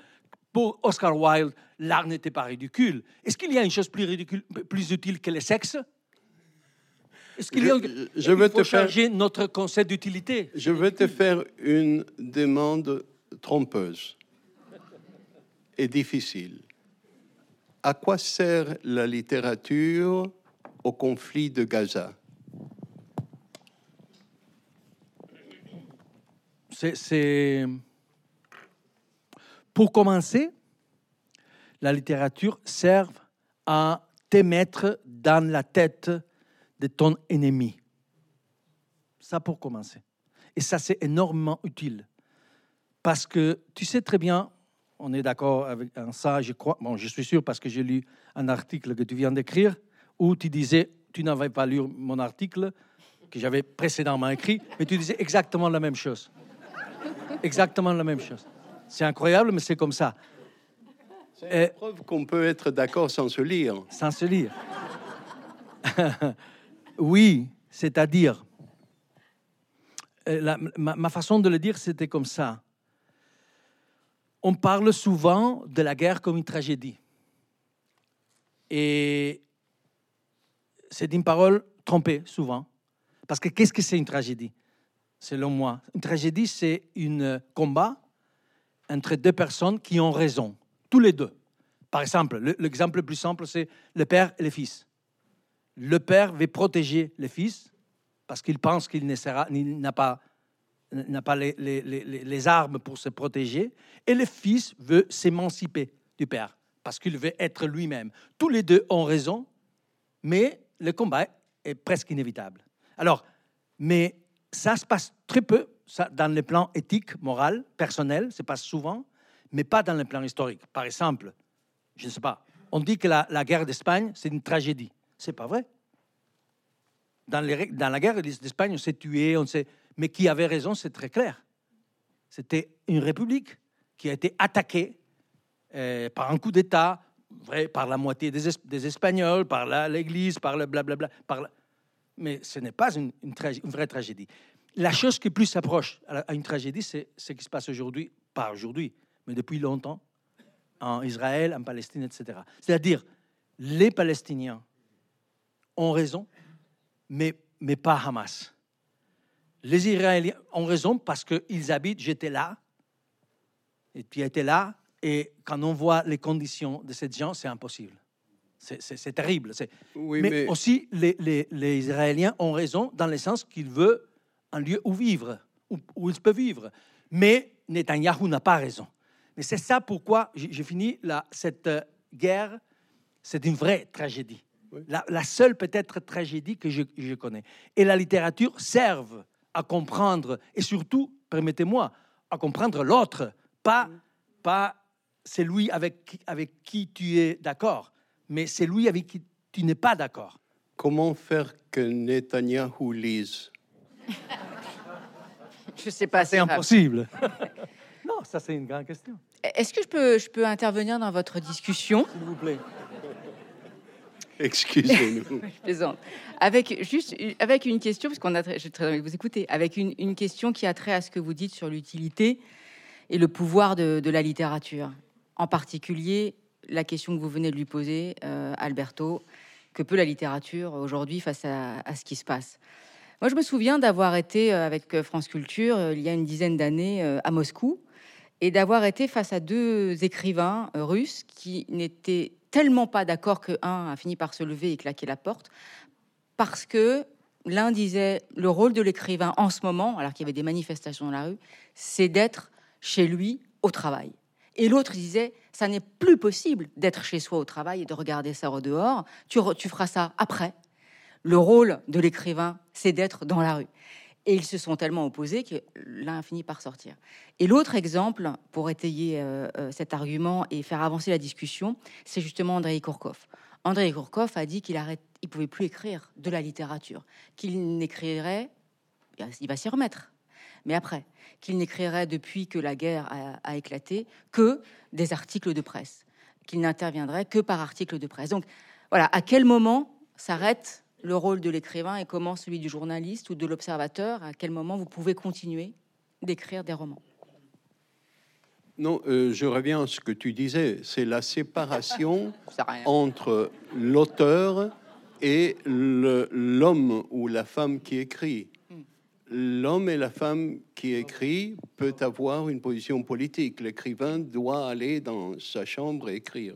Speaker 6: pour Oscar Wilde, l'art n'était pas ridicule. Est-ce qu'il y a une chose plus ridicule, plus utile que le sexe? Est-ce qu'il y a je, veux te changer faire, notre concept d'utilité.
Speaker 5: Je veux te faire une demande trompeuse et difficile. À quoi sert la littérature au conflit de Gaza?
Speaker 6: C'est pour commencer, la littérature sert à te mettre dans la tête de ton ennemi. Ça pour commencer. Et ça, c'est énormément utile. Parce que tu sais très bien, on est d'accord avec ça, je crois. Bon, je suis sûr parce que j'ai lu un article que tu viens d'écrire où tu disais, tu n'avais pas lu mon article que j'avais précédemment écrit, mais tu disais exactement la même chose. Exactement la même chose. C'est incroyable, mais c'est comme ça.
Speaker 5: C'est une preuve qu'on peut être d'accord sans se lire.
Speaker 6: Sans se lire. oui, c'est-à-dire, euh, ma façon de le dire, c'était comme ça on parle souvent de la guerre comme une tragédie. Et c'est une parole trompée souvent. Parce que qu'est-ce que c'est une tragédie, selon moi Une tragédie, c'est un combat entre deux personnes qui ont raison, tous les deux. Par exemple, l'exemple le plus simple, c'est le père et le fils. Le père veut protéger le fils parce qu'il pense qu'il n'a pas les, les, armes pour se protéger, et le fils veut s'émanciper du père, parce qu'il veut être lui-même. Tous les deux ont raison, mais le combat est presque inévitable. Alors, mais ça se passe très peu ça, dans le plan éthique, moral, personnel, ça passe souvent, mais pas dans le plan historique. Par exemple, je ne sais pas, on dit que la, guerre d'Espagne, c'est une tragédie. C'est pas vrai. Dans, les, la guerre d'Espagne, on s'est tué, on s'est mais qui avait raison, c'est très clair. C'était une république qui a été attaquée euh, par un coup d'État, par la moitié des, Espagnols, par l'Église, par le blablabla. Mais ce n'est pas une, vraie tragédie. La chose qui plus s'approche à, une tragédie, c'est ce qui se passe aujourd'hui, pas aujourd'hui, mais depuis longtemps, en Israël, en Palestine, etc. C'est-à-dire, les Palestiniens ont raison, mais, mais pas Hamas. Les Israéliens ont raison parce qu'ils habitent, j'étais là, et tu étais là, et quand on voit les conditions de ces gens, c'est impossible. C'est terrible. mais, aussi, les, les, Israéliens ont raison dans le sens qu'ils veulent un lieu où vivre, où, où il peut vivre. Mais Netanyahou n'a pas raison. Mais c'est ça pourquoi j'ai fini là, cette euh, guerre, c'est une vraie tragédie.
Speaker 5: Oui.
Speaker 6: La, la seule peut-être tragédie que je, je connais. Et la littérature serve à comprendre, et surtout, permettez-moi, à comprendre l'autre, pas, pas celui avec, qui- avec qui tu es d'accord, mais celui avec qui tu n'es pas d'accord.
Speaker 5: Comment faire que Netanyahou lise?
Speaker 4: Je sais pas.
Speaker 6: C'est impossible. non, ça c'est une grande question.
Speaker 4: Est-ce que je peux, je peux intervenir dans votre discussion?
Speaker 6: S'il vous plaît.
Speaker 5: Excusez-nous.
Speaker 4: Je plaisante. Avec juste avec une question, parce qu'on a, très- j'ai très envie de vous écouter, avec une, une question qui a trait à ce que vous dites sur l'utilité et le pouvoir de, de la littérature. En particulier, la question que vous venez de lui poser, euh, Alberto, que peut la littérature aujourd'hui face à, à ce qui se passe? Moi, je me souviens d'avoir été euh, avec euh, France Culture euh, il y a une dizaine d'années à Moscou et d'avoir été face à deux écrivains russes qui n'étaient tellement pas d'accord que un a fini par se lever et claquer la porte parce que l'un disait le rôle de l'écrivain en ce moment, alors qu'il y avait des manifestations dans la rue, c'est d'être chez lui au travail. Et l'autre disait ça n'est plus possible d'être chez soi au travail et de regarder ça au dehors. Tu feras ça après. Le rôle de l'écrivain, c'est d'être dans la rue. Et ils se sont tellement opposés que l'un a fini par sortir. Et l'autre exemple, pour étayer euh, euh, cet argument et faire avancer la discussion, c'est justement Andrei Kourkov. Andrei Kourkov a dit qu'il arrête, il pouvait plus écrire de la littérature, qu'il n'écrirait, il va s'y remettre, mais après, qu'il n'écrirait depuis que la guerre a, éclaté que des articles de presse, qu'il n'interviendrait que par article de presse. Donc voilà, à quel moment s'arrête le rôle de l'écrivain et comment celui du journaliste ou de l'observateur, à quel moment vous pouvez continuer d'écrire des romans?
Speaker 5: Non, euh, je reviens à ce que tu disais. C'est la séparation entre l'auteur et l'homme ou la femme qui écrit. L'homme et la femme qui écrit peut avoir une position politique. L'écrivain doit aller dans sa chambre et écrire.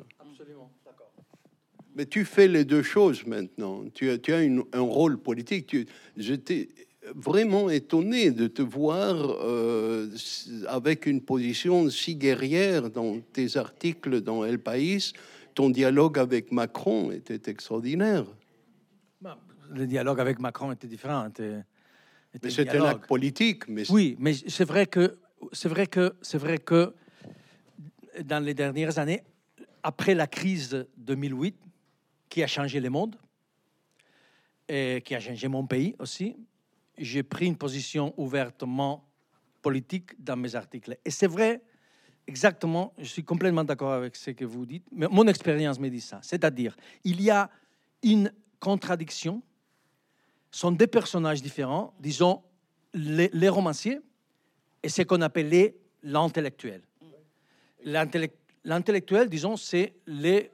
Speaker 5: Mais tu fais les deux choses maintenant. Tu as, tu as une- un rôle politique. Tu- J'étais vraiment étonné de te voir euh, avec une position si guerrière dans tes articles dans El País. Ton dialogue avec Macron était extraordinaire.
Speaker 6: Bah, Le dialogue avec Macron était différent. était- était
Speaker 5: Mais c'était un acte politique. Mais
Speaker 6: Oui, mais c'est vrai que c'est vrai que c'est vrai que dans les dernières années, après la crise 2008, qui a changé le monde et qui a changé mon pays aussi, j'ai pris une position ouvertement politique dans mes articles. Et c'est vrai, exactement, je suis complètement d'accord avec ce que vous dites, mais mon expérience me dit ça. C'est-à-dire, il y a une contradiction sont deux personnages différents, disons les, les romanciers et ce qu'on appelait l'intellectuel. L'intellec- L'intellectuel, disons, c'est les-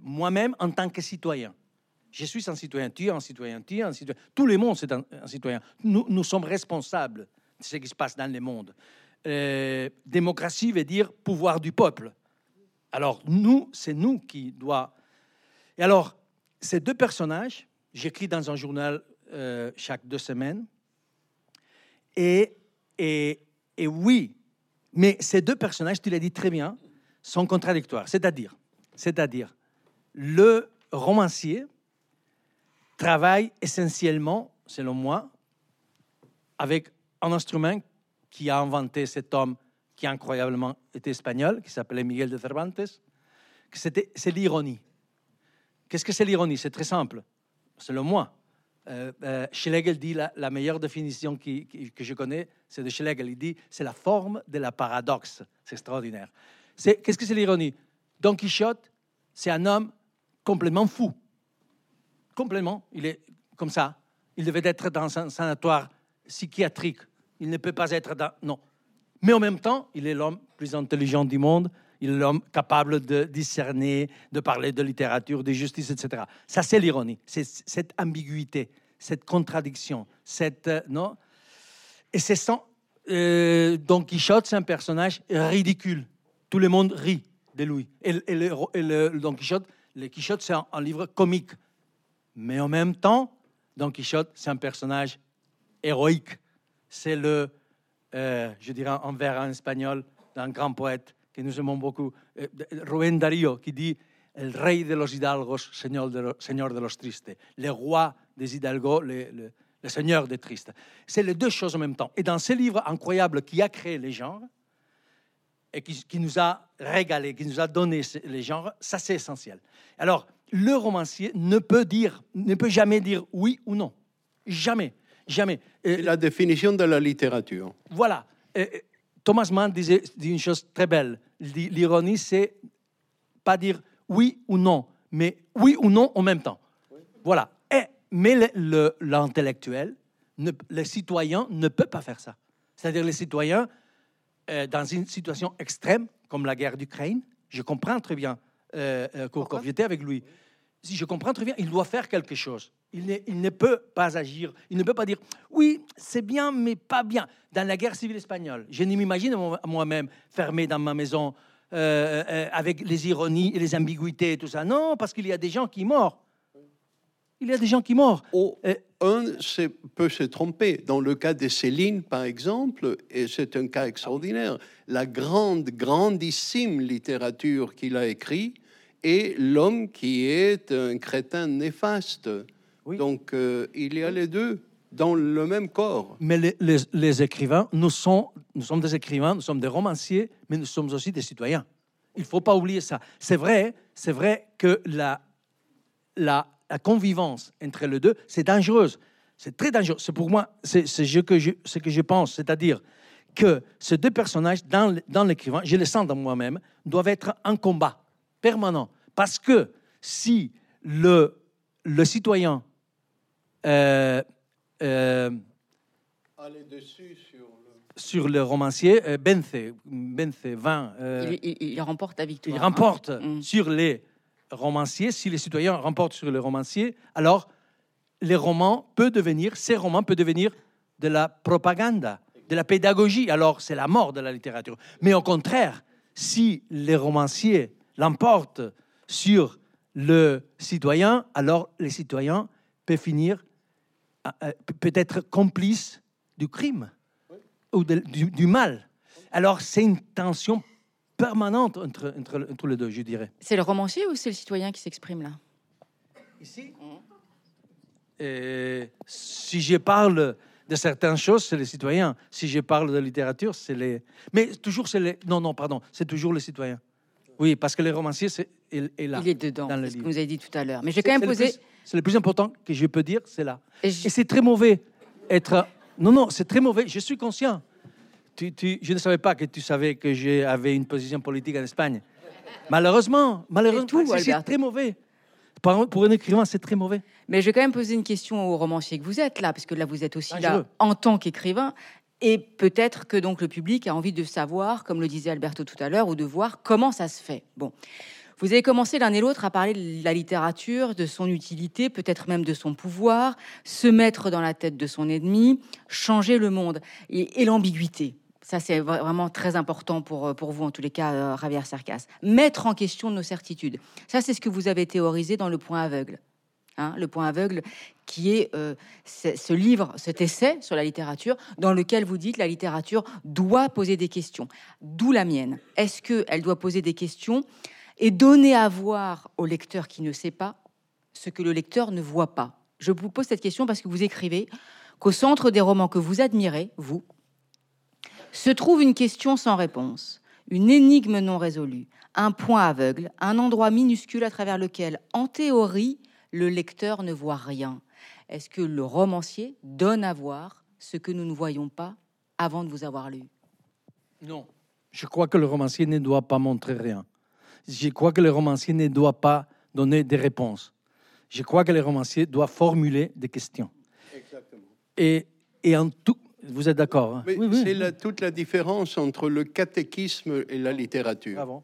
Speaker 6: moi-même en tant que citoyen. Je suis un citoyen, tu es un citoyen, tu es un citoyen. Tout le monde, c'est un, un citoyen. Nous, nous sommes responsables de ce qui se passe dans le monde. Euh, démocratie veut dire pouvoir du peuple. Alors, nous, c'est nous qui doit. Et alors, ces deux personnages, j'écris dans un journal euh, chaque deux semaines. Et, et, et oui, mais ces deux personnages, tu l'as dit très bien, sont contradictoires. C'est-à-dire, c'est-à-dire, le romancier travaille essentiellement, selon moi, avec un instrument qui a inventé cet homme qui incroyablement était espagnol, qui s'appelait Miguel de Cervantes, c'est l'ironie. Qu'est-ce que c'est l'ironie? C'est très simple, selon moi. Euh, euh, Schlegel dit la, meilleure définition que je connais, c'est de Schlegel. Il dit c'est la forme de la paradoxe. C'est extraordinaire. Qu'est-ce que c'est l'ironie? Don Quichotte, c'est un homme complètement fou. Complètement. Il est comme ça. Il devait être dans un sanatoire psychiatrique. Il ne peut pas être dans. Non. Mais en même temps, il est l'homme plus intelligent du monde. Il est l'homme capable de discerner, de parler de littérature, de justice, etc. Ça, c'est l'ironie. C'est cette ambiguïté, cette contradiction, cette. euh, non Et c'est sans. euh, Don Quichotte, c'est un personnage ridicule. Tout le monde rit de lui. Et, le- et le, Don Quichotte, le Quichotte, c'est un, livre comique. Mais en même temps, Don Quichotte, c'est un personnage héroïque. C'est le, euh, je dirais en vers en espagnol, d'un grand poète que nous aimons beaucoup, euh, Darío, qui dit El rey de los hidalgos, señor de, lo- señor de los tristes. Le roi des hidalgos, le, le- le seigneur des tristes. C'est les deux choses en même temps. Et dans ce livre incroyable qui a créé les genres, et qui, qui nous a régalé, qui nous a donné les genres, ça c'est essentiel. Alors, le romancier ne peut dire, ne peut jamais dire oui ou non. Jamais, jamais.
Speaker 5: C'est la définition de la littérature.
Speaker 6: voilà. Thomas Mann disait dit une chose très belle. L'ironie, c'est pas dire oui ou non, mais oui ou non en même temps. Voilà. Et, mais le- le- l'intellectuel, ne- le citoyen ne peut pas faire ça. C'est-à-dire les citoyens, euh, dans une situation extrême, comme la guerre d'Ukraine, je comprends très bien euh, euh, Kourkov, j'étais avec lui. Si je comprends très bien, il doit faire quelque chose. Il ne, il ne peut pas agir. Il ne peut pas dire oui, c'est bien, mais pas bien. Dans la guerre civile espagnole, je ne m'imagine moi- moi-même fermé dans ma maison euh, euh, avec les ironies et les ambiguïtés et tout ça. Non, parce qu'il y a des gens qui meurent. Il y a des gens qui meurent.
Speaker 5: Oh, un peut se tromper. Dans le cas de Céline, par exemple, et c'est un cas extraordinaire, la grande, grandissime littérature qu'il a écrite est l'homme qui est un crétin néfaste.
Speaker 6: Oui.
Speaker 5: Donc, euh, il y a les deux dans le même corps.
Speaker 6: Mais les, les- les écrivains, nous sommes, nous sommes des écrivains, nous sommes des romanciers, mais nous sommes aussi des citoyens. Il ne faut pas oublier ça. C'est vrai, c'est vrai que la, la, la convivence entre les deux, c'est dangereuse. C'est très dangereux. C'est pour moi, c'est c'est ce que je, ce que je pense. C'est-à-dire que ces deux personnages, dans, dans l'écrivain, je le sens dans moi-même, doivent être en combat permanent. Parce que si le, le citoyen euh, euh,
Speaker 5: Aller dessus sur le...
Speaker 6: sur le romancier, euh, Bence, Bence 20, euh,
Speaker 4: Il, il- il remporte la victoire.
Speaker 6: il
Speaker 4: hein.
Speaker 6: remporte
Speaker 4: Mm.
Speaker 6: sur les romanciers. Si les citoyens remportent sur les romanciers, alors les romans peuvent devenir, ces romans peuvent devenir de la propagande, de la pédagogie. Alors c'est la mort de la littérature. Mais au contraire, si les romanciers l'emportent sur le citoyen, alors les citoyens peuvent finir euh, euh, peut-être complices du crime ou du, du mal. Alors c'est une tension permanente entre, entre, entre les deux, je dirais.
Speaker 4: C'est le romancier ou c'est le citoyen qui s'exprime là?
Speaker 6: Ici, si je parle de certaines choses, c'est les citoyens. Si je parle de littérature, c'est les. Mais toujours, c'est les. Non, non, pardon, c'est toujours les citoyens. Oui, parce que les romanciers, c'est est, est là.
Speaker 4: Il est dedans,
Speaker 6: dans le
Speaker 4: ce que vous avez dit tout à l'heure. Mais
Speaker 6: C'est-
Speaker 4: quand même
Speaker 6: plus- C'est le plus important que je peux dire, c'est là.
Speaker 4: Et
Speaker 6: Et c'est très mauvais être. Non, non, c'est très mauvais. Je suis conscient. Tu, tu- je ne savais pas que tu savais que j'avais une position politique en Espagne. Malheureusement, malheureusement, c'est-
Speaker 4: Alberto.
Speaker 6: très mauvais. Pour, un écrivain, c'est très mauvais.
Speaker 4: Mais je vais quand même poser une question au romancier que vous êtes là, parce que là, vous êtes aussi là en tant qu'écrivain. Et peut-être que donc le public a envie de savoir, comme le disait Alberto tout à l'heure, ou de voir comment ça se fait. Bon. Vous avez commencé l'un et l'autre à parler de la littérature, de son utilité, peut-être même de son pouvoir, se mettre dans la tête de son ennemi, changer le monde et, et l'ambiguïté. Ça, c'est vra- vraiment très important pour, euh, pour vous, en tous les cas, euh, Javier Cercas. Mettre en question nos certitudes. Ça, c'est ce que vous avez théorisé dans Le Point aveugle. Hein, le point aveugle, qui est euh, ce ce livre, cet essai sur la littérature, dans lequel vous dites la littérature doit poser des questions. D'où la mienne. Est-ce qu'elle doit poser des questions et donner à voir au lecteur qui ne sait pas ce que le lecteur ne voit pas? Je vous pose cette question parce que vous écrivez qu'au centre des romans que vous admirez, vous, se trouve une question sans réponse, une énigme non résolue, un point aveugle, un endroit minuscule à travers lequel, en théorie, le lecteur ne voit rien. Est-ce que le romancier donne à voir ce que nous ne voyons pas avant de vous avoir lu?
Speaker 6: Non. Je crois que le romancier ne doit pas montrer rien. Je crois que le romancier ne doit pas donner des réponses. Je crois que le romancier doit formuler des questions.
Speaker 5: Exactement.
Speaker 6: Et, et en tout, vous êtes d'accord hein?
Speaker 5: Mais
Speaker 6: Oui, oui.
Speaker 5: c'est la- toute la différence entre le catéchisme et la littérature.
Speaker 6: Bravo.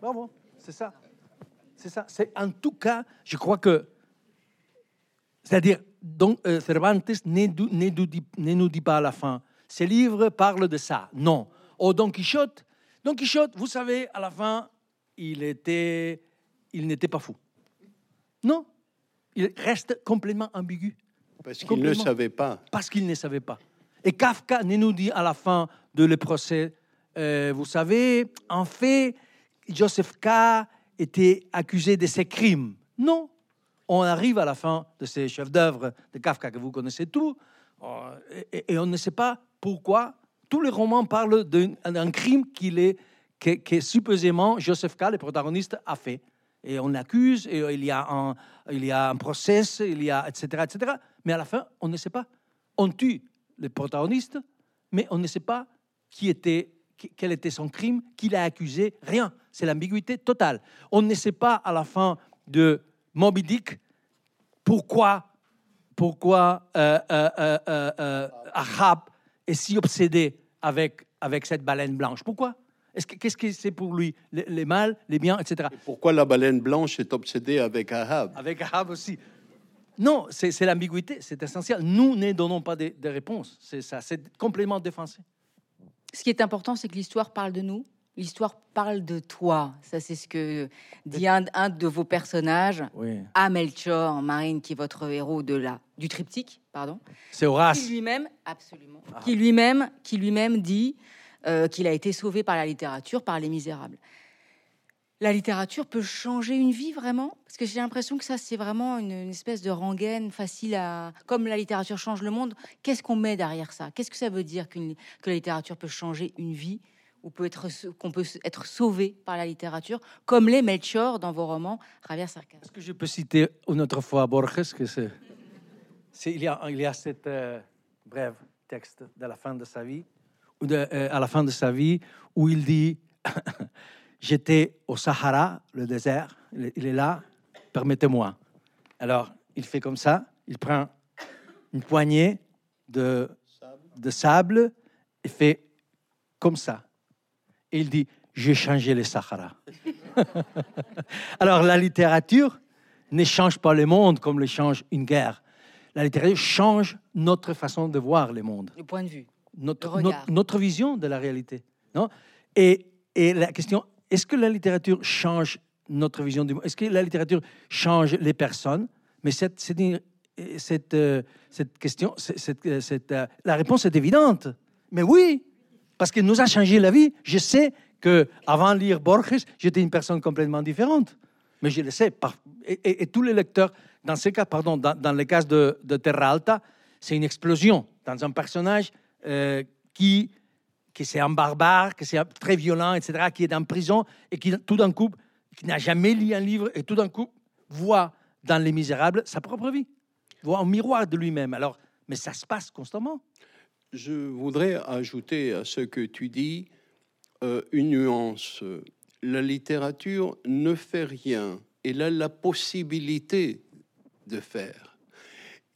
Speaker 6: Bravo. C'est ça. C'est ça. C'est en tout cas, je crois que, c'est-à-dire, donc euh, Cervantes ne, nous dit, ne nous dit pas à la fin, ce livre parle de ça. Non. Au Don Quichotte, Don Quichotte, vous savez, à la fin, il était, il n'était pas fou. Non. Il reste complètement ambigu.
Speaker 5: Parce qu'il ne savait pas.
Speaker 6: Parce qu'il ne savait pas. Et Kafka nous dit à la fin de le procès, euh, vous savez, en fait, Joseph K. était accusé de ses crimes. Non. On arrive à la fin de ces chefs-d'œuvre de Kafka que vous connaissez tous, euh, et, on ne sait pas pourquoi. Tous les romans parlent d'un crime qu'il est, que, que, supposément Joseph K., le protagoniste, a fait. Et on l'accuse, et il y, a un, il y a un procès, il y a, etc., etc. Mais à la fin, on ne sait pas. On tue le protagoniste, mais on ne sait pas qui était, quel était son crime, qui l'a accusé, rien. C'est l'ambiguïté totale. On ne sait pas à la fin de Moby Dick pourquoi, pourquoi euh, euh, euh, Ahab est si obsédé avec, avec cette baleine blanche. Pourquoi? Qu'est-ce que c'est pour lui? Les, les, mâles, les biens, etc.
Speaker 5: pourquoi la baleine blanche est obsédée avec Ahab?
Speaker 6: Avec Ahab aussi. Non, c'est l'ambiguïté, c'est essentiel. Nous ne donnons pas de, réponses. C'est ça, c'est complètement défensé.
Speaker 4: Ce qui est important, c'est que l'histoire parle de nous. L'histoire parle de toi. Ça, c'est ce que dit un, de vos personnages, oui. Amelchor, Marine, qui est votre héros de la, du triptyque, pardon.
Speaker 6: C'est Horace.
Speaker 4: Qui lui-même, absolument, ah. qui lui-même, qui lui-même dit euh, qu'il a été sauvé par la littérature, par les Misérables. La littérature peut changer une vie vraiment? Parce que j'ai l'impression que ça, c'est vraiment une, espèce de rengaine facile à. Comme la littérature change le monde, qu'est-ce qu'on met derrière ça? Qu'est-ce que ça veut dire que la littérature peut changer une vie ou peut être qu'on peut être sauvé par la littérature, comme les Melchior dans vos romans, Javier Sarkar.
Speaker 6: Est-ce que je peux citer une autre fois Borges il y a il y a cette euh, texte de la fin de sa vie euh, à la fin de sa vie, où il dit J'étais au Sahara, le désert, il est là, permettez-moi. Alors, il fait comme ça, il prend une poignée de, de sable et fait comme ça. Et il dit J'ai changé le Sahara. Alors, la littérature ne change pas le monde comme le change une guerre. La littérature change notre façon de voir le monde.
Speaker 4: Le point de vue
Speaker 6: notre, notre, vision de la réalité. Non? Et, et la question, est-ce que la littérature change notre vision du monde Est-ce que la littérature change les personnes? Mais cette, cette, euh, cette question, cette, cette, euh, la réponse est évidente. Mais oui, parce qu'elle nous a changé la vie. Je sais que avant de lire Borges, j'étais une personne complètement différente. Mais je le sais. Et, tous les lecteurs, dans ce cas, pardon, dans, dans le cas de, de Terra Alta, c'est une explosion dans un personnage euh, qui, qui c'est un barbare, que c'est très violent, etc., qui est en prison et qui, tout d'un coup, qui n'a jamais lu un livre et tout d'un coup voit dans Les Misérables sa propre vie, voit un miroir de lui-même. Alors, mais ça se passe constamment.
Speaker 5: Je voudrais ajouter à ce que tu dis euh, une nuance. La littérature ne fait rien. Elle a la possibilité de faire.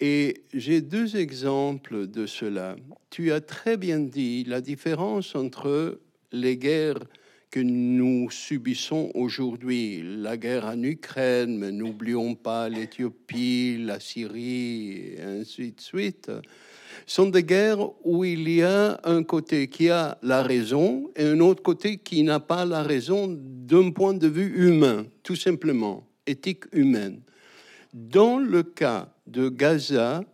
Speaker 5: Et j'ai deux exemples de cela. Tu as très bien dit la différence entre les guerres que nous subissons aujourd'hui, la guerre en Ukraine, mais n'oublions pas l'Éthiopie, la Syrie, et ainsi de suite, sont des guerres où il y a un côté qui a la raison et un autre côté qui n'a pas la raison d'un point de vue humain, tout simplement, éthique humaine. Dans le cas de Gaza,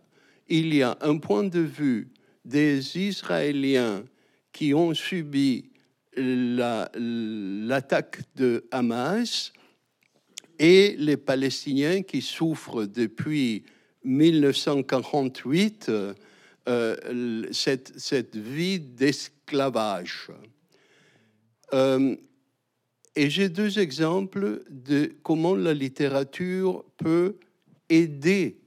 Speaker 5: il y a un point de vue des Israéliens qui ont subi l'attaque de Hamas et les Palestiniens qui souffrent depuis 1948 euh, cette, vie d'esclavage. Euh, et j'ai deux exemples de comment la littérature peut aider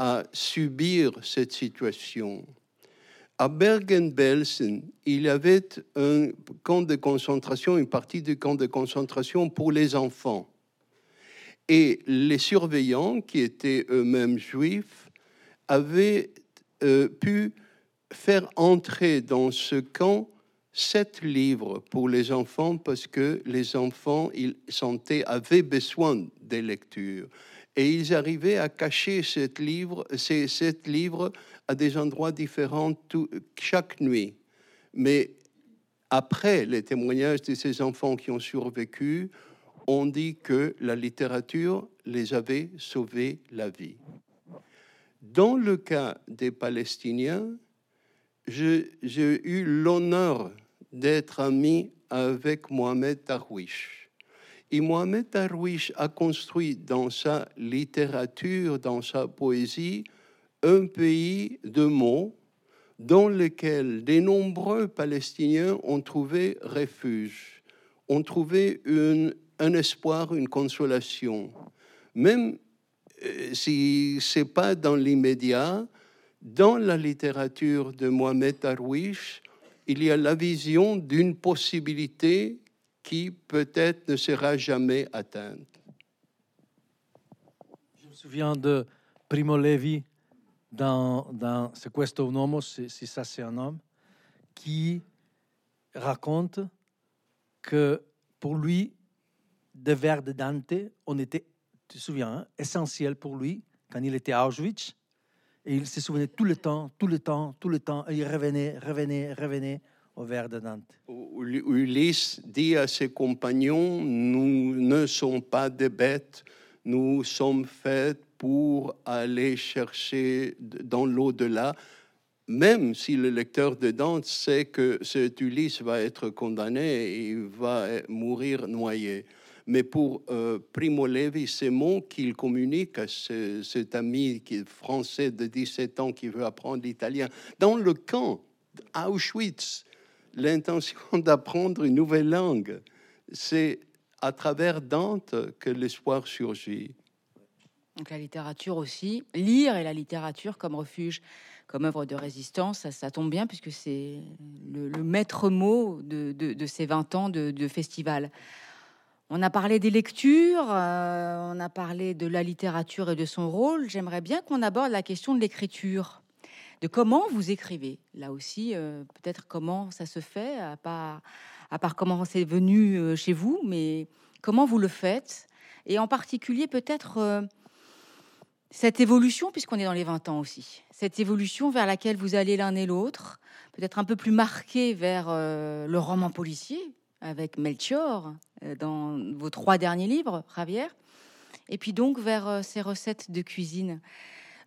Speaker 5: à subir cette situation. À Bergen-Belsen, il y avait un camp de concentration, une partie du camp de concentration pour les enfants. Et les surveillants, qui étaient eux-mêmes juifs, avaient euh, pu faire entrer dans ce camp sept livres pour les enfants parce que les enfants ils sentaient, avaient besoin des lectures. Et ils arrivaient à cacher cette livre, ces sept livres à des endroits différents chaque nuit. Mais après les témoignages de ces enfants qui ont survécu, on dit que la littérature les avait sauvé la vie. Dans le cas des Palestiniens, j'ai eu l'honneur d'être ami avec Mohamed Darwish. Et Mohamed Darwish a construit dans sa littérature, dans sa poésie, un pays de mots dans lequel de nombreux Palestiniens ont trouvé refuge, ont trouvé un espoir, une consolation. Même euh, si ce n'est pas dans l'immédiat, dans la littérature de Mohamed Darwish, il y a la vision d'une possibilité qui peut-être ne sera jamais atteinte.
Speaker 6: Je me souviens de Primo Levi dans, dans C'est un uomo, si ça c'est un homme, qui raconte que pour lui, de vers de Dante, on était, tu te souviens, hein, essentiel pour lui quand il était à Auschwitz. Et il se souvenait tout le temps, tout le temps, tout le temps. Et il revenait, revenait, revenait au de Dante.
Speaker 5: Ulysse dit à ses compagnons, nous ne sommes pas des bêtes, nous sommes faits pour aller chercher dans l'au-delà, même si le lecteur de Dante sait que cet Ulysse va être condamné et il va mourir noyé. Mais pour euh, Primo Levi, ces mots qu'il communique à cet ami français de 17 ans qui veut apprendre l'italien, dans le camp Auschwitz, l'intention d'apprendre une nouvelle langue, c'est à travers Dante que l'espoir surgit.
Speaker 4: Donc la littérature aussi, lire et la littérature comme refuge, comme œuvre de résistance, ça, tombe bien puisque c'est le, maître mot de, ces 20 ans de, festival. On a parlé des lectures, euh, on a parlé de la littérature et de son rôle. J'aimerais bien qu'on aborde la question de l'écriture, de comment vous écrivez. Là aussi, euh, peut-être comment ça se fait, à part, à comment c'est venu euh, chez vous, mais comment vous le faites. Et en particulier, peut-être cette évolution, puisqu'on est dans les 20 ans aussi, cette évolution vers laquelle vous allez l'un et l'autre, peut-être un peu plus marquée vers euh, le roman policier, avec Melchior, euh, dans vos trois derniers livres, Javier, et puis donc vers euh, ces recettes de cuisine.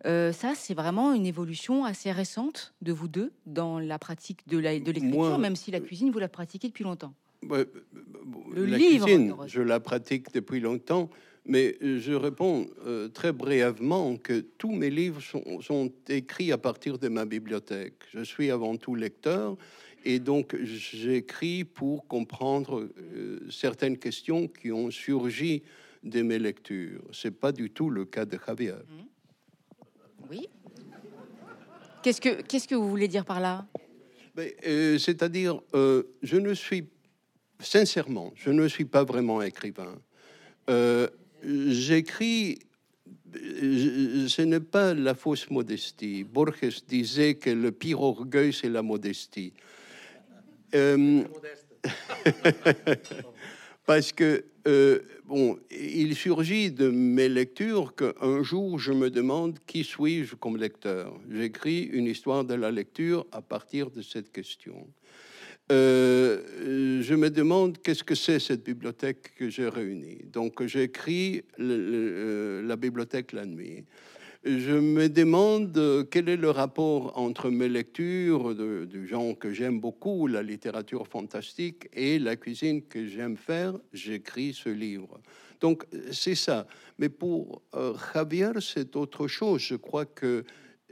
Speaker 4: Ça, c'est vraiment une évolution assez récente de vous deux dans la pratique de l'écriture, même si la cuisine, vous la pratiquez depuis longtemps.
Speaker 5: le la livre, cuisine, je la pratique depuis longtemps. Mais euh, je réponds euh, très brièvement que tous mes livres sont, écrits à partir de ma bibliothèque. Je suis avant tout lecteur et donc j'écris pour comprendre euh, certaines questions qui ont surgi de mes lectures. C'est pas du tout le cas de Javier.
Speaker 4: Mmh. Oui. Qu'est-ce que qu'est-ce que vous voulez dire par là?
Speaker 5: Ben, C'est-à-dire, je ne suis sincèrement, je ne suis pas vraiment écrivain j'écris, ce n'est pas la fausse modestie. Borges disait que le pire orgueil, c'est la modestie. Euh, parce que, euh, bon, il surgit de mes lectures qu'un jour, je me demande qui suis-je comme lecteur. J'écris une histoire de la lecture à partir de cette question. Euh, je me demande qu'est-ce que c'est cette bibliothèque que j'ai réunie. Donc j'écris euh, la bibliothèque la nuit. Je me demande quel est le rapport entre mes lectures de, du genre que j'aime beaucoup, la littérature fantastique, et la cuisine que j'aime faire? J'écris ce livre. Donc c'est ça. Mais pour euh, Javier, c'est autre chose. Je crois que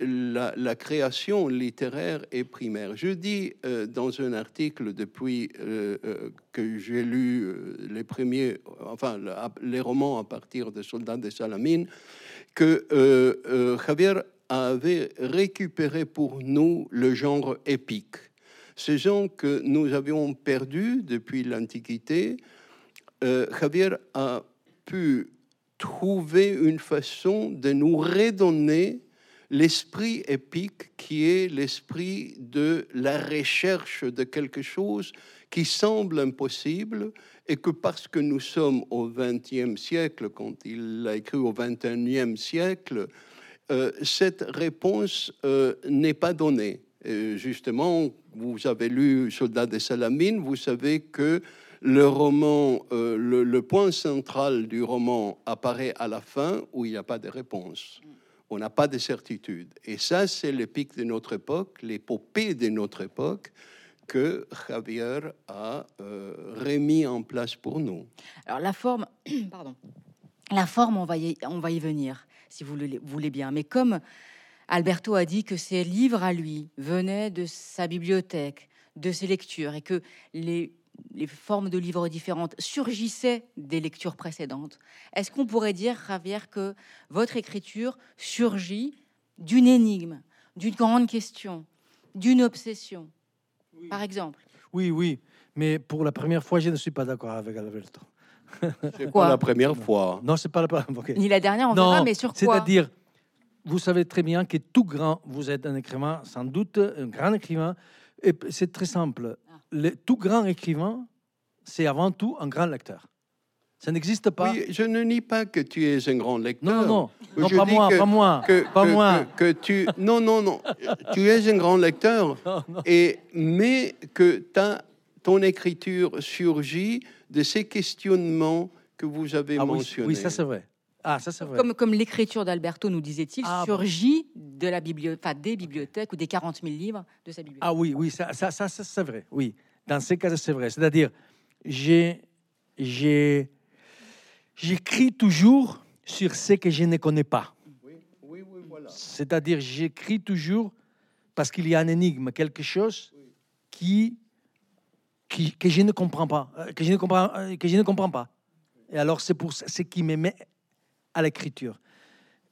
Speaker 5: la, création littéraire est primaire. Je dis euh, dans un article depuis euh, euh, que j'ai lu les premiers, enfin les romans à partir de Soldats de Salamine, que Javier avait récupéré pour nous le genre épique. Ce genre que nous avions perdu depuis l'Antiquité, Javier a pu trouver une façon de nous redonner l'esprit épique qui est l'esprit de la recherche de quelque chose qui semble impossible et que parce que nous sommes au XXe siècle, quand il l'a écrit au XXIe siècle, euh, cette réponse euh, n'est pas donnée. justement, vous avez lu Soldats des Salamines, vous savez que le roman, euh, le, point central du roman apparaît à la fin où il n'y a pas de réponse On n'a pas de certitude. Et ça, c'est le pic de notre époque, l'épopée de notre époque que Javier a euh, remis en place pour nous.
Speaker 4: Alors la forme, pardon, la forme, on va y, on va y venir, si vous le voulez bien. Mais comme Alberto a dit que ses livres à lui venaient de sa bibliothèque, de ses lectures, et que les, les formes de livres différentes surgissaient des lectures précédentes, est-ce qu'on pourrait dire, Javier, que votre écriture surgit d'une énigme, d'une grande question, d'une obsession, par exemple
Speaker 6: Oui, oui. Mais pour la première fois, je ne suis pas d'accord avec Alberto.
Speaker 5: C'est
Speaker 4: Quoi
Speaker 5: pas la première fois.
Speaker 6: Non, c'est pas la première fois.
Speaker 4: Ni la dernière, on
Speaker 6: non,
Speaker 4: verra, mais sur quoi
Speaker 6: C'est-à-dire, vous savez très bien que tout grand, vous êtes un écrivain, sans doute un grand écrivain. Et c'est très simple.
Speaker 4: Ah.
Speaker 6: Le, tout grand écrivain, c'est avant tout un grand lecteur. Ça n'existe pas.
Speaker 5: Oui, je ne nie pas que tu es un grand lecteur.
Speaker 6: non, non, non,
Speaker 5: Je
Speaker 6: pas
Speaker 5: dis
Speaker 6: moi,
Speaker 5: que-
Speaker 6: pas moi,
Speaker 5: que,
Speaker 6: pas
Speaker 5: que-
Speaker 6: moi.
Speaker 5: que- que tu non non non tu es un grand lecteur
Speaker 6: Non, non.
Speaker 5: et mais que ta ton écriture surgit de ces questionnements que vous avez
Speaker 6: Ah oui,
Speaker 5: mentionnés.
Speaker 6: oui, ça c'est vrai. Ah, ça c'est vrai.
Speaker 4: Comme, comme l'écriture d'Alberto, nous disait-il,
Speaker 6: Ah,
Speaker 4: surgit de la bibli- enfin, des bibliothèques ou des 40 000 livres de sa bibliothèque.
Speaker 6: Ah oui, oui, ça, ça, ça, ça, c'est vrai. Oui, dans ces cas, c'est vrai. C'est-à-dire, j'ai, j'ai, j'écris toujours sur ce que je ne connais pas.
Speaker 5: Oui, oui, oui, voilà.
Speaker 6: C'est-à-dire, j'écris toujours parce qu'il y a un énigme, quelque chose qui, qui, que je ne comprends pas, euh, que je ne comprends, euh, que je ne comprends pas. Et alors, c'est pour ce qui me met à l'écriture.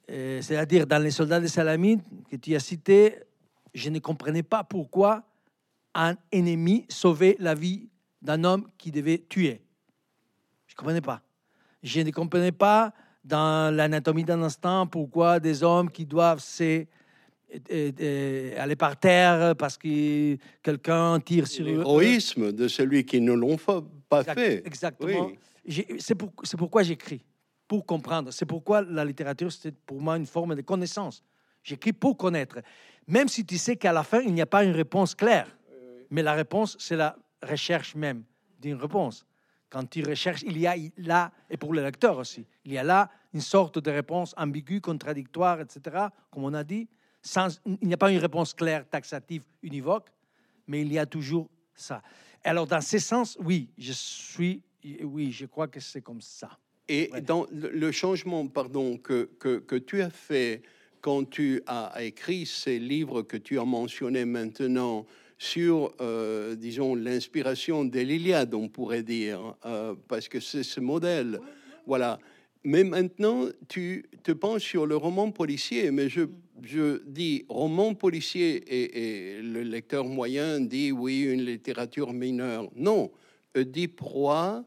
Speaker 6: Euh, C'est-à-dire, dans les soldats de Salamine que tu as cité, je ne comprenais pas pourquoi un ennemi sauvait la vie d'un homme qui devait tuer. Je ne comprenais pas. Je ne comprenais pas dans l'anatomie d'un instant pourquoi des hommes qui doivent se, euh, euh, aller par terre parce que quelqu'un tire sur eux.
Speaker 5: L'héroïsme de celui qui ne l'ont pas
Speaker 6: Exact-
Speaker 5: fait.
Speaker 6: Exactement.
Speaker 5: Oui.
Speaker 6: J'ai- C'est pour- c'est pourquoi j'écris, pour comprendre. C'est pourquoi la littérature, c'est pour moi une forme de connaissance. J'écris pour connaître. Même si tu sais qu'à la fin, il n'y a pas une réponse claire. Mais la réponse, c'est la recherche même d'une réponse. Quand tu recherches, il y a là, et pour le lecteur aussi, il y a là une sorte de réponse ambiguë, contradictoire, etc., comme on a dit. Sans, il n'y a pas une réponse claire, taxative, univoque, mais il y a toujours ça. Alors, dans ce sens, oui, je suis, oui, je crois que c'est comme ça.
Speaker 5: Et
Speaker 6: Ouais.
Speaker 5: dans le le changement, pardon, que, que, que tu as fait quand tu as écrit ces livres que tu as mentionnés maintenant sur, euh, disons, l'inspiration de l'Iliade, on pourrait dire, euh, parce que c'est ce modèle. Voilà. Mais maintenant, tu te penches sur le roman policier, mais je, je dis roman policier et, le lecteur moyen dit oui, une littérature mineure. Non, Oedipe Roi,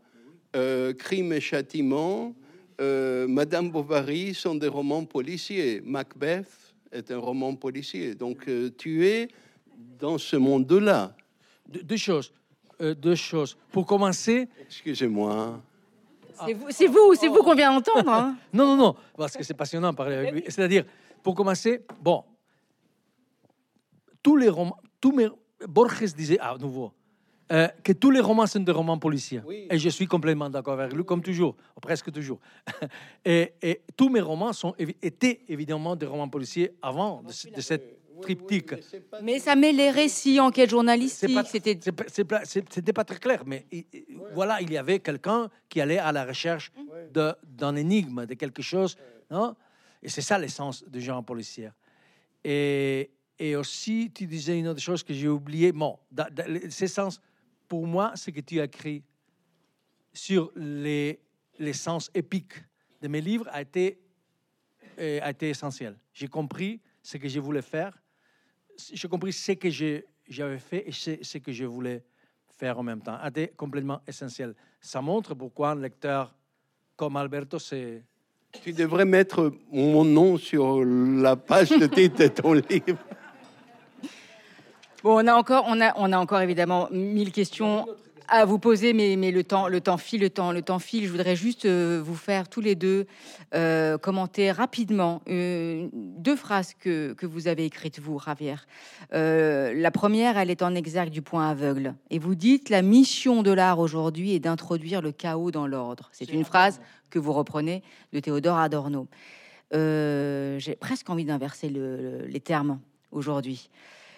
Speaker 5: euh, Crime et Châtiment, euh, Madame Bovary sont des romans policiers. Macbeth est un roman policier. Donc tu es dans ce monde-là.
Speaker 6: Deux, deux choses. Euh, deux choses. Pour commencer,
Speaker 5: Excusez-moi.
Speaker 4: C'est vous, c'est vous, c'est vous qu'on vient d'entendre. hein.
Speaker 6: non, non, non, parce que c'est passionnant de parler avec lui. C'est-à-dire, pour commencer, bon, tous les romans, tous mes, Borges disait à nouveau euh, que tous les romans sont des romans policiers.
Speaker 5: Oui.
Speaker 6: Et je suis complètement d'accord avec lui, comme toujours, ou presque toujours. et, et tous mes romans sont, étaient évidemment des romans policiers avant de cette triptyque.
Speaker 4: Mais ça met les récits en quête
Speaker 6: C'est
Speaker 4: journalistique. C'était
Speaker 6: pas- pas- pas très clair, mais voilà, il y avait quelqu'un qui allait à la recherche d'un énigme, de quelque chose. Non et c'est ça l'essence du genre policier. Et, et aussi, tu disais une autre chose que j'ai oublié. Bon, dans, dans le- ce sens, pour moi, ce que tu as écrit sur les, les sens épiques de mes livres a été, euh, a été essentiel. J'ai compris ce que je voulais faire j'ai compris ce que j'avais fait et ce, ce que je voulais faire en même temps. A été complètement essentiel. Ça montre pourquoi un lecteur comme Alberto, c'est...
Speaker 5: Tu devrais mettre mon nom sur la page de titre de ton livre.
Speaker 4: Bon, on a encore, on a, on a encore évidemment mille questions à vous poser, mais, mais le temps, le temps file, le temps, le temps file. Je voudrais juste euh, vous faire tous les deux euh, commenter rapidement euh, deux phrases que, que vous avez écrites vous, Javier. Euh, la première, elle est en exergue du point aveugle, et vous dites la mission de l'art aujourd'hui est d'introduire le chaos dans l'ordre. C'est une phrase que vous reprenez de Théodore Adorno. j'ai presque envie d'inverser les termes aujourd'hui.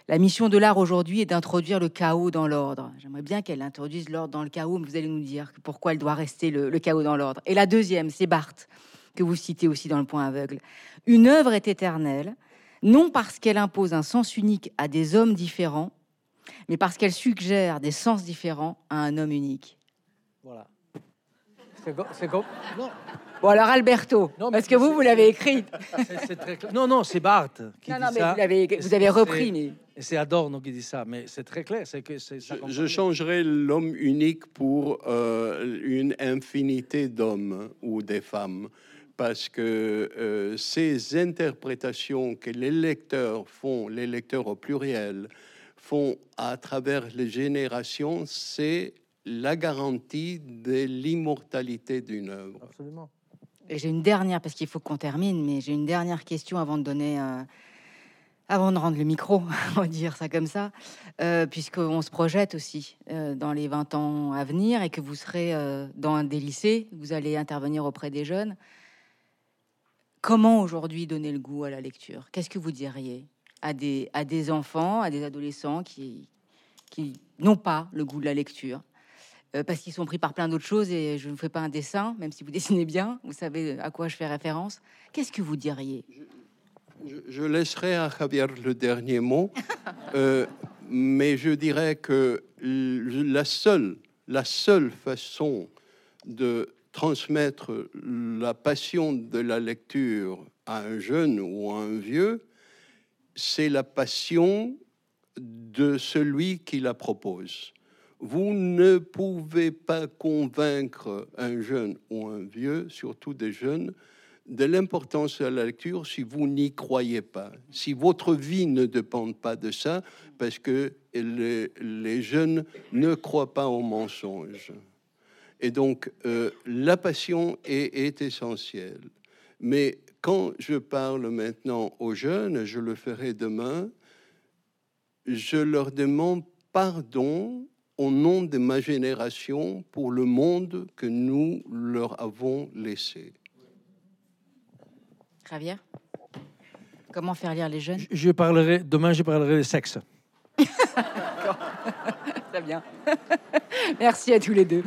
Speaker 4: La mission de l'art aujourd'hui est d'introduire le chaos dans l'ordre. J'aimerais bien qu'elle introduise l'ordre dans le chaos, mais vous allez nous dire pourquoi elle doit rester le, le chaos dans l'ordre. Et la deuxième, c'est Barthes, que vous citez aussi dans Le Point aveugle. Une œuvre est éternelle, non parce qu'elle impose un sens unique à des hommes différents, mais parce qu'elle suggère des sens différents à un homme unique.
Speaker 6: Voilà. C'est comme.
Speaker 4: Non. Bon, alors Alberto, non, parce que vous, vous l'avez écrite?
Speaker 6: Non, non, c'est Barthes qui
Speaker 4: non,
Speaker 6: dit
Speaker 4: non, mais
Speaker 6: ça.
Speaker 4: Vous, avez, vous avez repris. Mais...
Speaker 6: C'est Adorno qui dit ça, mais c'est très clair. C'est que
Speaker 5: je, je changerais l'homme unique pour euh, une infinité d'hommes ou des femmes parce que euh, ces interprétations que les lecteurs font, les lecteurs au pluriel, font à travers les générations, c'est la garantie de l'immortalité d'une œuvre.
Speaker 6: Absolument.
Speaker 4: Et j'ai une dernière, parce qu'il faut qu'on termine, mais j'ai une dernière question avant de donner, euh, avant de rendre le micro, on va dire ça comme ça, euh, puisqu'on se projette aussi euh, dans les 20 ans à venir et que vous serez euh, dans des lycées, vous allez intervenir auprès des jeunes. Comment aujourd'hui donner le goût à la lecture? Qu'est-ce que vous diriez à des, à des enfants, à des adolescents qui, qui n'ont pas le goût de la lecture? Euh, parce qu'ils sont pris par plein d'autres choses et je ne fais pas un dessin, même si vous dessinez bien, vous savez à quoi je fais référence. Qu'est-ce que vous diriez?
Speaker 5: Je, laisserai à Javier le dernier mot, euh, mais je dirais que la seule, la seule façon de transmettre la passion de la lecture à un jeune ou à un vieux, c'est la passion de celui qui la propose. Vous ne pouvez pas convaincre un jeune ou un vieux, surtout des jeunes, de l'importance de la lecture si vous n'y croyez pas, si votre vie ne dépend pas de ça, parce que les, jeunes ne croient pas au mensonge. Et donc, euh, la passion est, est, essentielle. Mais quand je parle maintenant aux jeunes, je le ferai demain, je leur demande pardon au nom de ma génération pour le monde que nous leur avons laissé.
Speaker 4: Javier, comment faire lire les jeunes?
Speaker 6: Je, parlerai demain, je parlerai de sexe.
Speaker 4: Très bien. Merci à tous les deux.